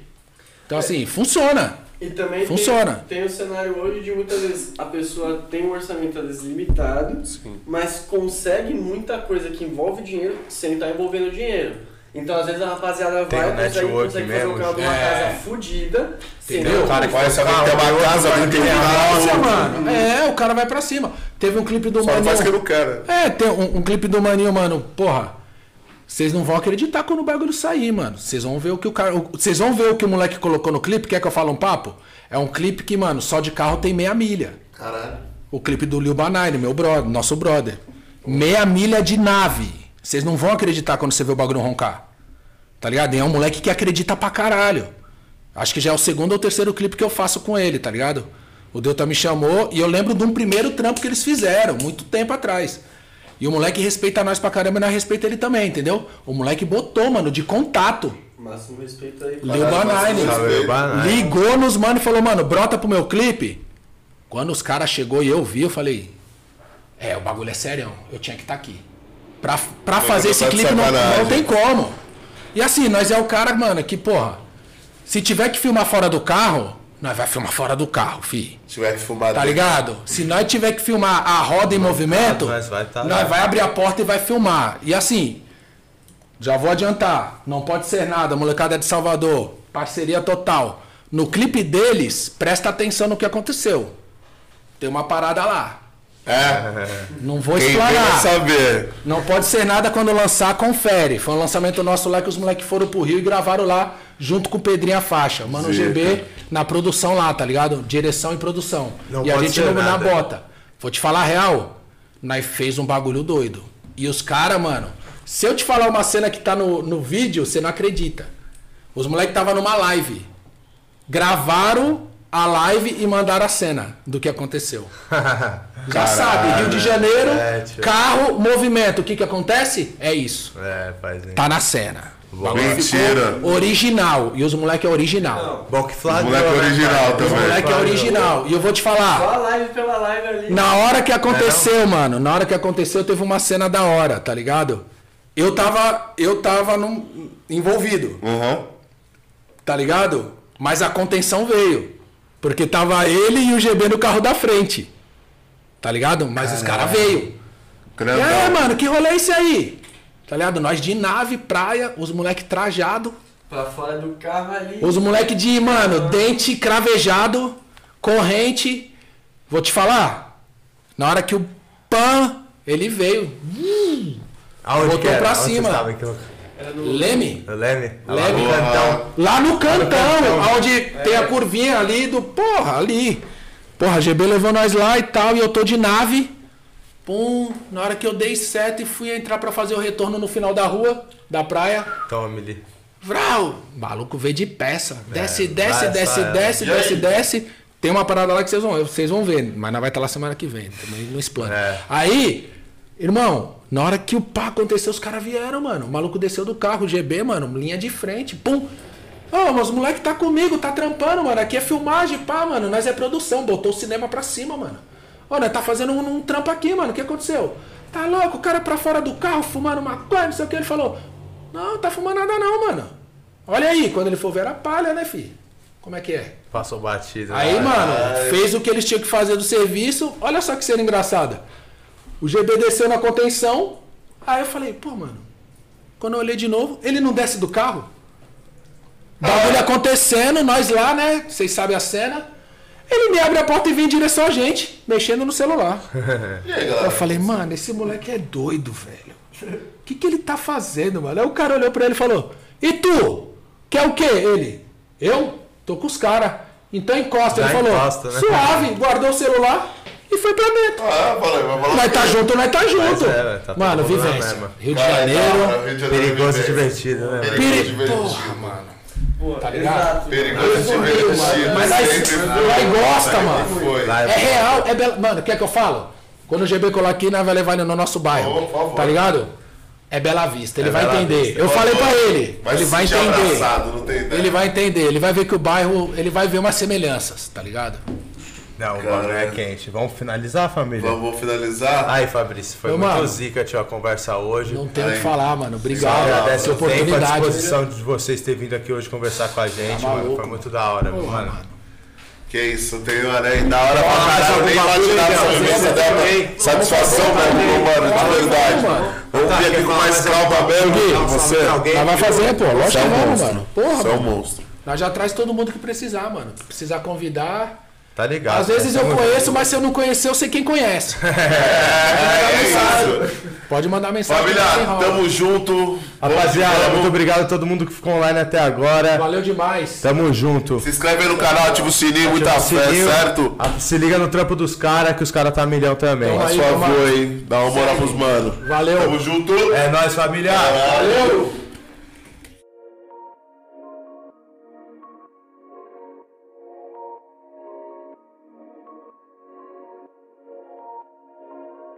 Então, assim, funciona. E também Funciona. Tem, tem o cenário hoje de muitas vezes a pessoa tem um orçamento às vezes limitado, mas consegue muita coisa que envolve dinheiro sem estar envolvendo dinheiro. Então às vezes a rapaziada Tem vai, o consegue, consegue fazer mesmo, um carro de uma é. casa fodida, Entendeu? O cara que. Vai que tem uma casa, vai não tem um mano. É, o cara vai pra cima. Teve um clipe do Só não Maninho. faz que eu não quero. É, tem um, um clipe do Maninho, mano. Porra. Vocês não vão acreditar quando o bagulho sair, mano. Vocês vão ver o que o cara. Vocês vão ver o que o moleque colocou no clipe. Quer que eu fale um papo? É um clipe que, mano, só de carro tem meia milha. Caralho. O clipe do Lil Banine, meu brother, nosso brother. Meia milha de nave. Vocês não vão acreditar quando você vê o bagulho roncar. Tá ligado? E é um moleque que acredita pra caralho. Acho que já é o segundo ou terceiro clipe que eu faço com ele, tá ligado? O Delta me chamou e eu lembro de um primeiro trampo que eles fizeram, muito tempo atrás. E o moleque respeita nós pra caramba e nós respeita ele também, entendeu? O moleque botou, mano, de contato. Máximo respeito aí. Lil. Ligou nos mano e falou, mano, brota pro meu clipe. Quando os caras chegou e eu vi, eu falei, é, o bagulho é sério, eu tinha que estar aqui. Pra, pra fazer esse tá clipe não, não tem como. E assim, nós é o cara, mano, que, porra, se tiver que filmar fora do carro, nós vai filmar fora do carro, fi. Se tiver que fumar. Tá ligado? Se nós tiver que filmar a roda em movimento, nós vai tá nós lá. vai abrir a porta e vai filmar. E assim, já vou adiantar, não pode ser nada, molecada é de Salvador, parceria total. No clipe deles, presta atenção no que aconteceu. Tem uma parada lá. É. Não vou Quem quer explanar. saber? Não pode ser nada quando lançar, confere. Foi um lançamento nosso lá que os moleques foram pro Rio e gravaram lá, junto com o Pedrinho a faixa. Mano Zica. GB na produção lá, tá ligado? Direção e produção. Não e a gente não na bota. Vou te falar a real, nós fez um bagulho doido. E os caras, mano, se eu te falar uma cena que tá no, no vídeo, você não acredita. Os moleques tava numa live. Gravaram a live e mandaram a cena do que aconteceu. Já sabe, Rio de Janeiro, É, carro, movimento. O que que acontece? É isso. É, faz hein. Tá na cena. Mentira. Original. E os moleque é original. Bom que flagrou, Moleque né, original também. Os moleque é Flagrou. original. E eu vou te falar. Só a live pela live ali. Na hora que aconteceu, mano, na hora que aconteceu, teve uma cena da hora, tá ligado? Eu tava, eu tava num- envolvido, Uhum. tá ligado? Mas a contenção veio. Porque tava ele e o GB no carro da frente. Tá ligado? Mas os caras veio. E Grandão. aí, mano, que rolê é esse aí? Tá ligado? Nós de nave, praia, os moleque trajado, Pra fora do carro ali. os moleque de, mano, dente cravejado, corrente. Vou te falar. Na hora que o pan, ele veio. Aonde Botou que era? pra Onde cima. Leme. Leme? Lá Leme. no Cantão. Lá no cantão, onde tem a curvinha ali do. Porra, ali. Porra, a GB levou nós lá e tal, e eu tô de nave. Pum, na hora que eu dei seta e fui entrar pra fazer o retorno no final da rua, da praia. Tome ali. Vral! Maluco veio de peça. Desce, desce, vai, desce, desce, desce, aí? desce. Tem uma parada lá que vocês vão, vocês vão ver, mas não vai estar lá semana que vem. Também não explana. É. Aí, irmão, na hora que o pá aconteceu, os caras vieram, mano. O maluco desceu do carro, GB, mano, linha de frente, pum. Ô, mas o moleque tá comigo, tá trampando, mano. Aqui é filmagem, pá, mano. Nós é produção, botou o cinema pra cima, mano. Nós tá fazendo um, um trampo aqui, mano. O que aconteceu? Tá louco, o cara pra fora do carro, fumando maconha, não sei o que. Ele falou: Não, tá fumando nada não, mano. Olha aí, quando ele for ver a palha, né, filho? Como é que é? Passou batido. Aí, né? mano, fez o que eles tinham que fazer do serviço. Olha só que cena engraçada. O GB desceu na contenção. Aí eu falei, pô, mano. Quando eu olhei de novo, ele não desce do carro. Bagulho acontecendo, nós lá, né? Vocês sabem a cena. Ele me abre a porta e vem em direção a gente, mexendo no celular. E aí, Eu falei, mano, esse moleque é doido, velho. O que, que ele tá fazendo, mano? Aí o cara olhou pra ele e falou: E tu? Quer o quê? Ele? Eu? Tô com os caras. Então encosta. Já ele falou: encosta, né? Suave, guardou o celular e foi pra dentro. Ah, falar. Nós tá junto, nós tá junto. é, velho, tá mano, vivência. Rio de Janeiro. cara, Rio de Janeiro Perigoso e divertido, né? Perigoso e divertido. Porra, mano. Pô, Tá ligado? Exato. Perigoso e Mas nós foi. gosta, mano. Foi. Lá É real, é bela. Mano, quer que eu falo? Quando o GB colar aqui, nós vai levar ele no nosso bairro. Por favor. Tá ligado? É Bela Vista, ele É vai Bela entender. Vista. Eu falei pra ele, Vai ele se vai entender. abraçado, não tem ideia. Ele vai entender, ele vai ver que o bairro, ele vai ver umas semelhanças, tá ligado? Não, o bagulho é quente. Vamos finalizar, família? Vamos finalizar? Aí, Fabrício, foi Ô, muito mano. zica a conversa hoje. Não tenho o que falar, mano. Obrigado. agradece o tempo, a disposição de vocês ter vindo aqui hoje conversar com a gente, Tá mano. Foi muito da hora, Porra, mano. mano. Que isso, tem hora aí. Da hora pra caralho, imaginar coisa, essa dela. também. Satisfação mesmo, mano, de verdade. Vamos Tá, vir aqui com mais mais calma mesmo você. Nós vai fazer, pô. Lógico é que um vamos, monstro. mano. Porra, Você é um mano. monstro. Nós já traz todo mundo que precisar, mano. Precisar convidar. Tá ligado? Às vezes eu Tamo conheço, mas se eu não conhecer, eu sei quem conhece. É isso. Pode mandar mensagem. Família, rola. tamo junto. Rapaziada, muito obrigado a todo mundo que ficou online até agora. Valeu demais. Tamo junto. Se inscreve aí no canal, ativa o sininho, muita Ativa o fé, sininho. certo? Ah, Se liga no trampo dos caras, que os caras tá milhão também. Aí, favor, tamo hein? Dá uma moral pros mano. Valeu. Tamo junto. É nóis, família. Valeu. Valeu.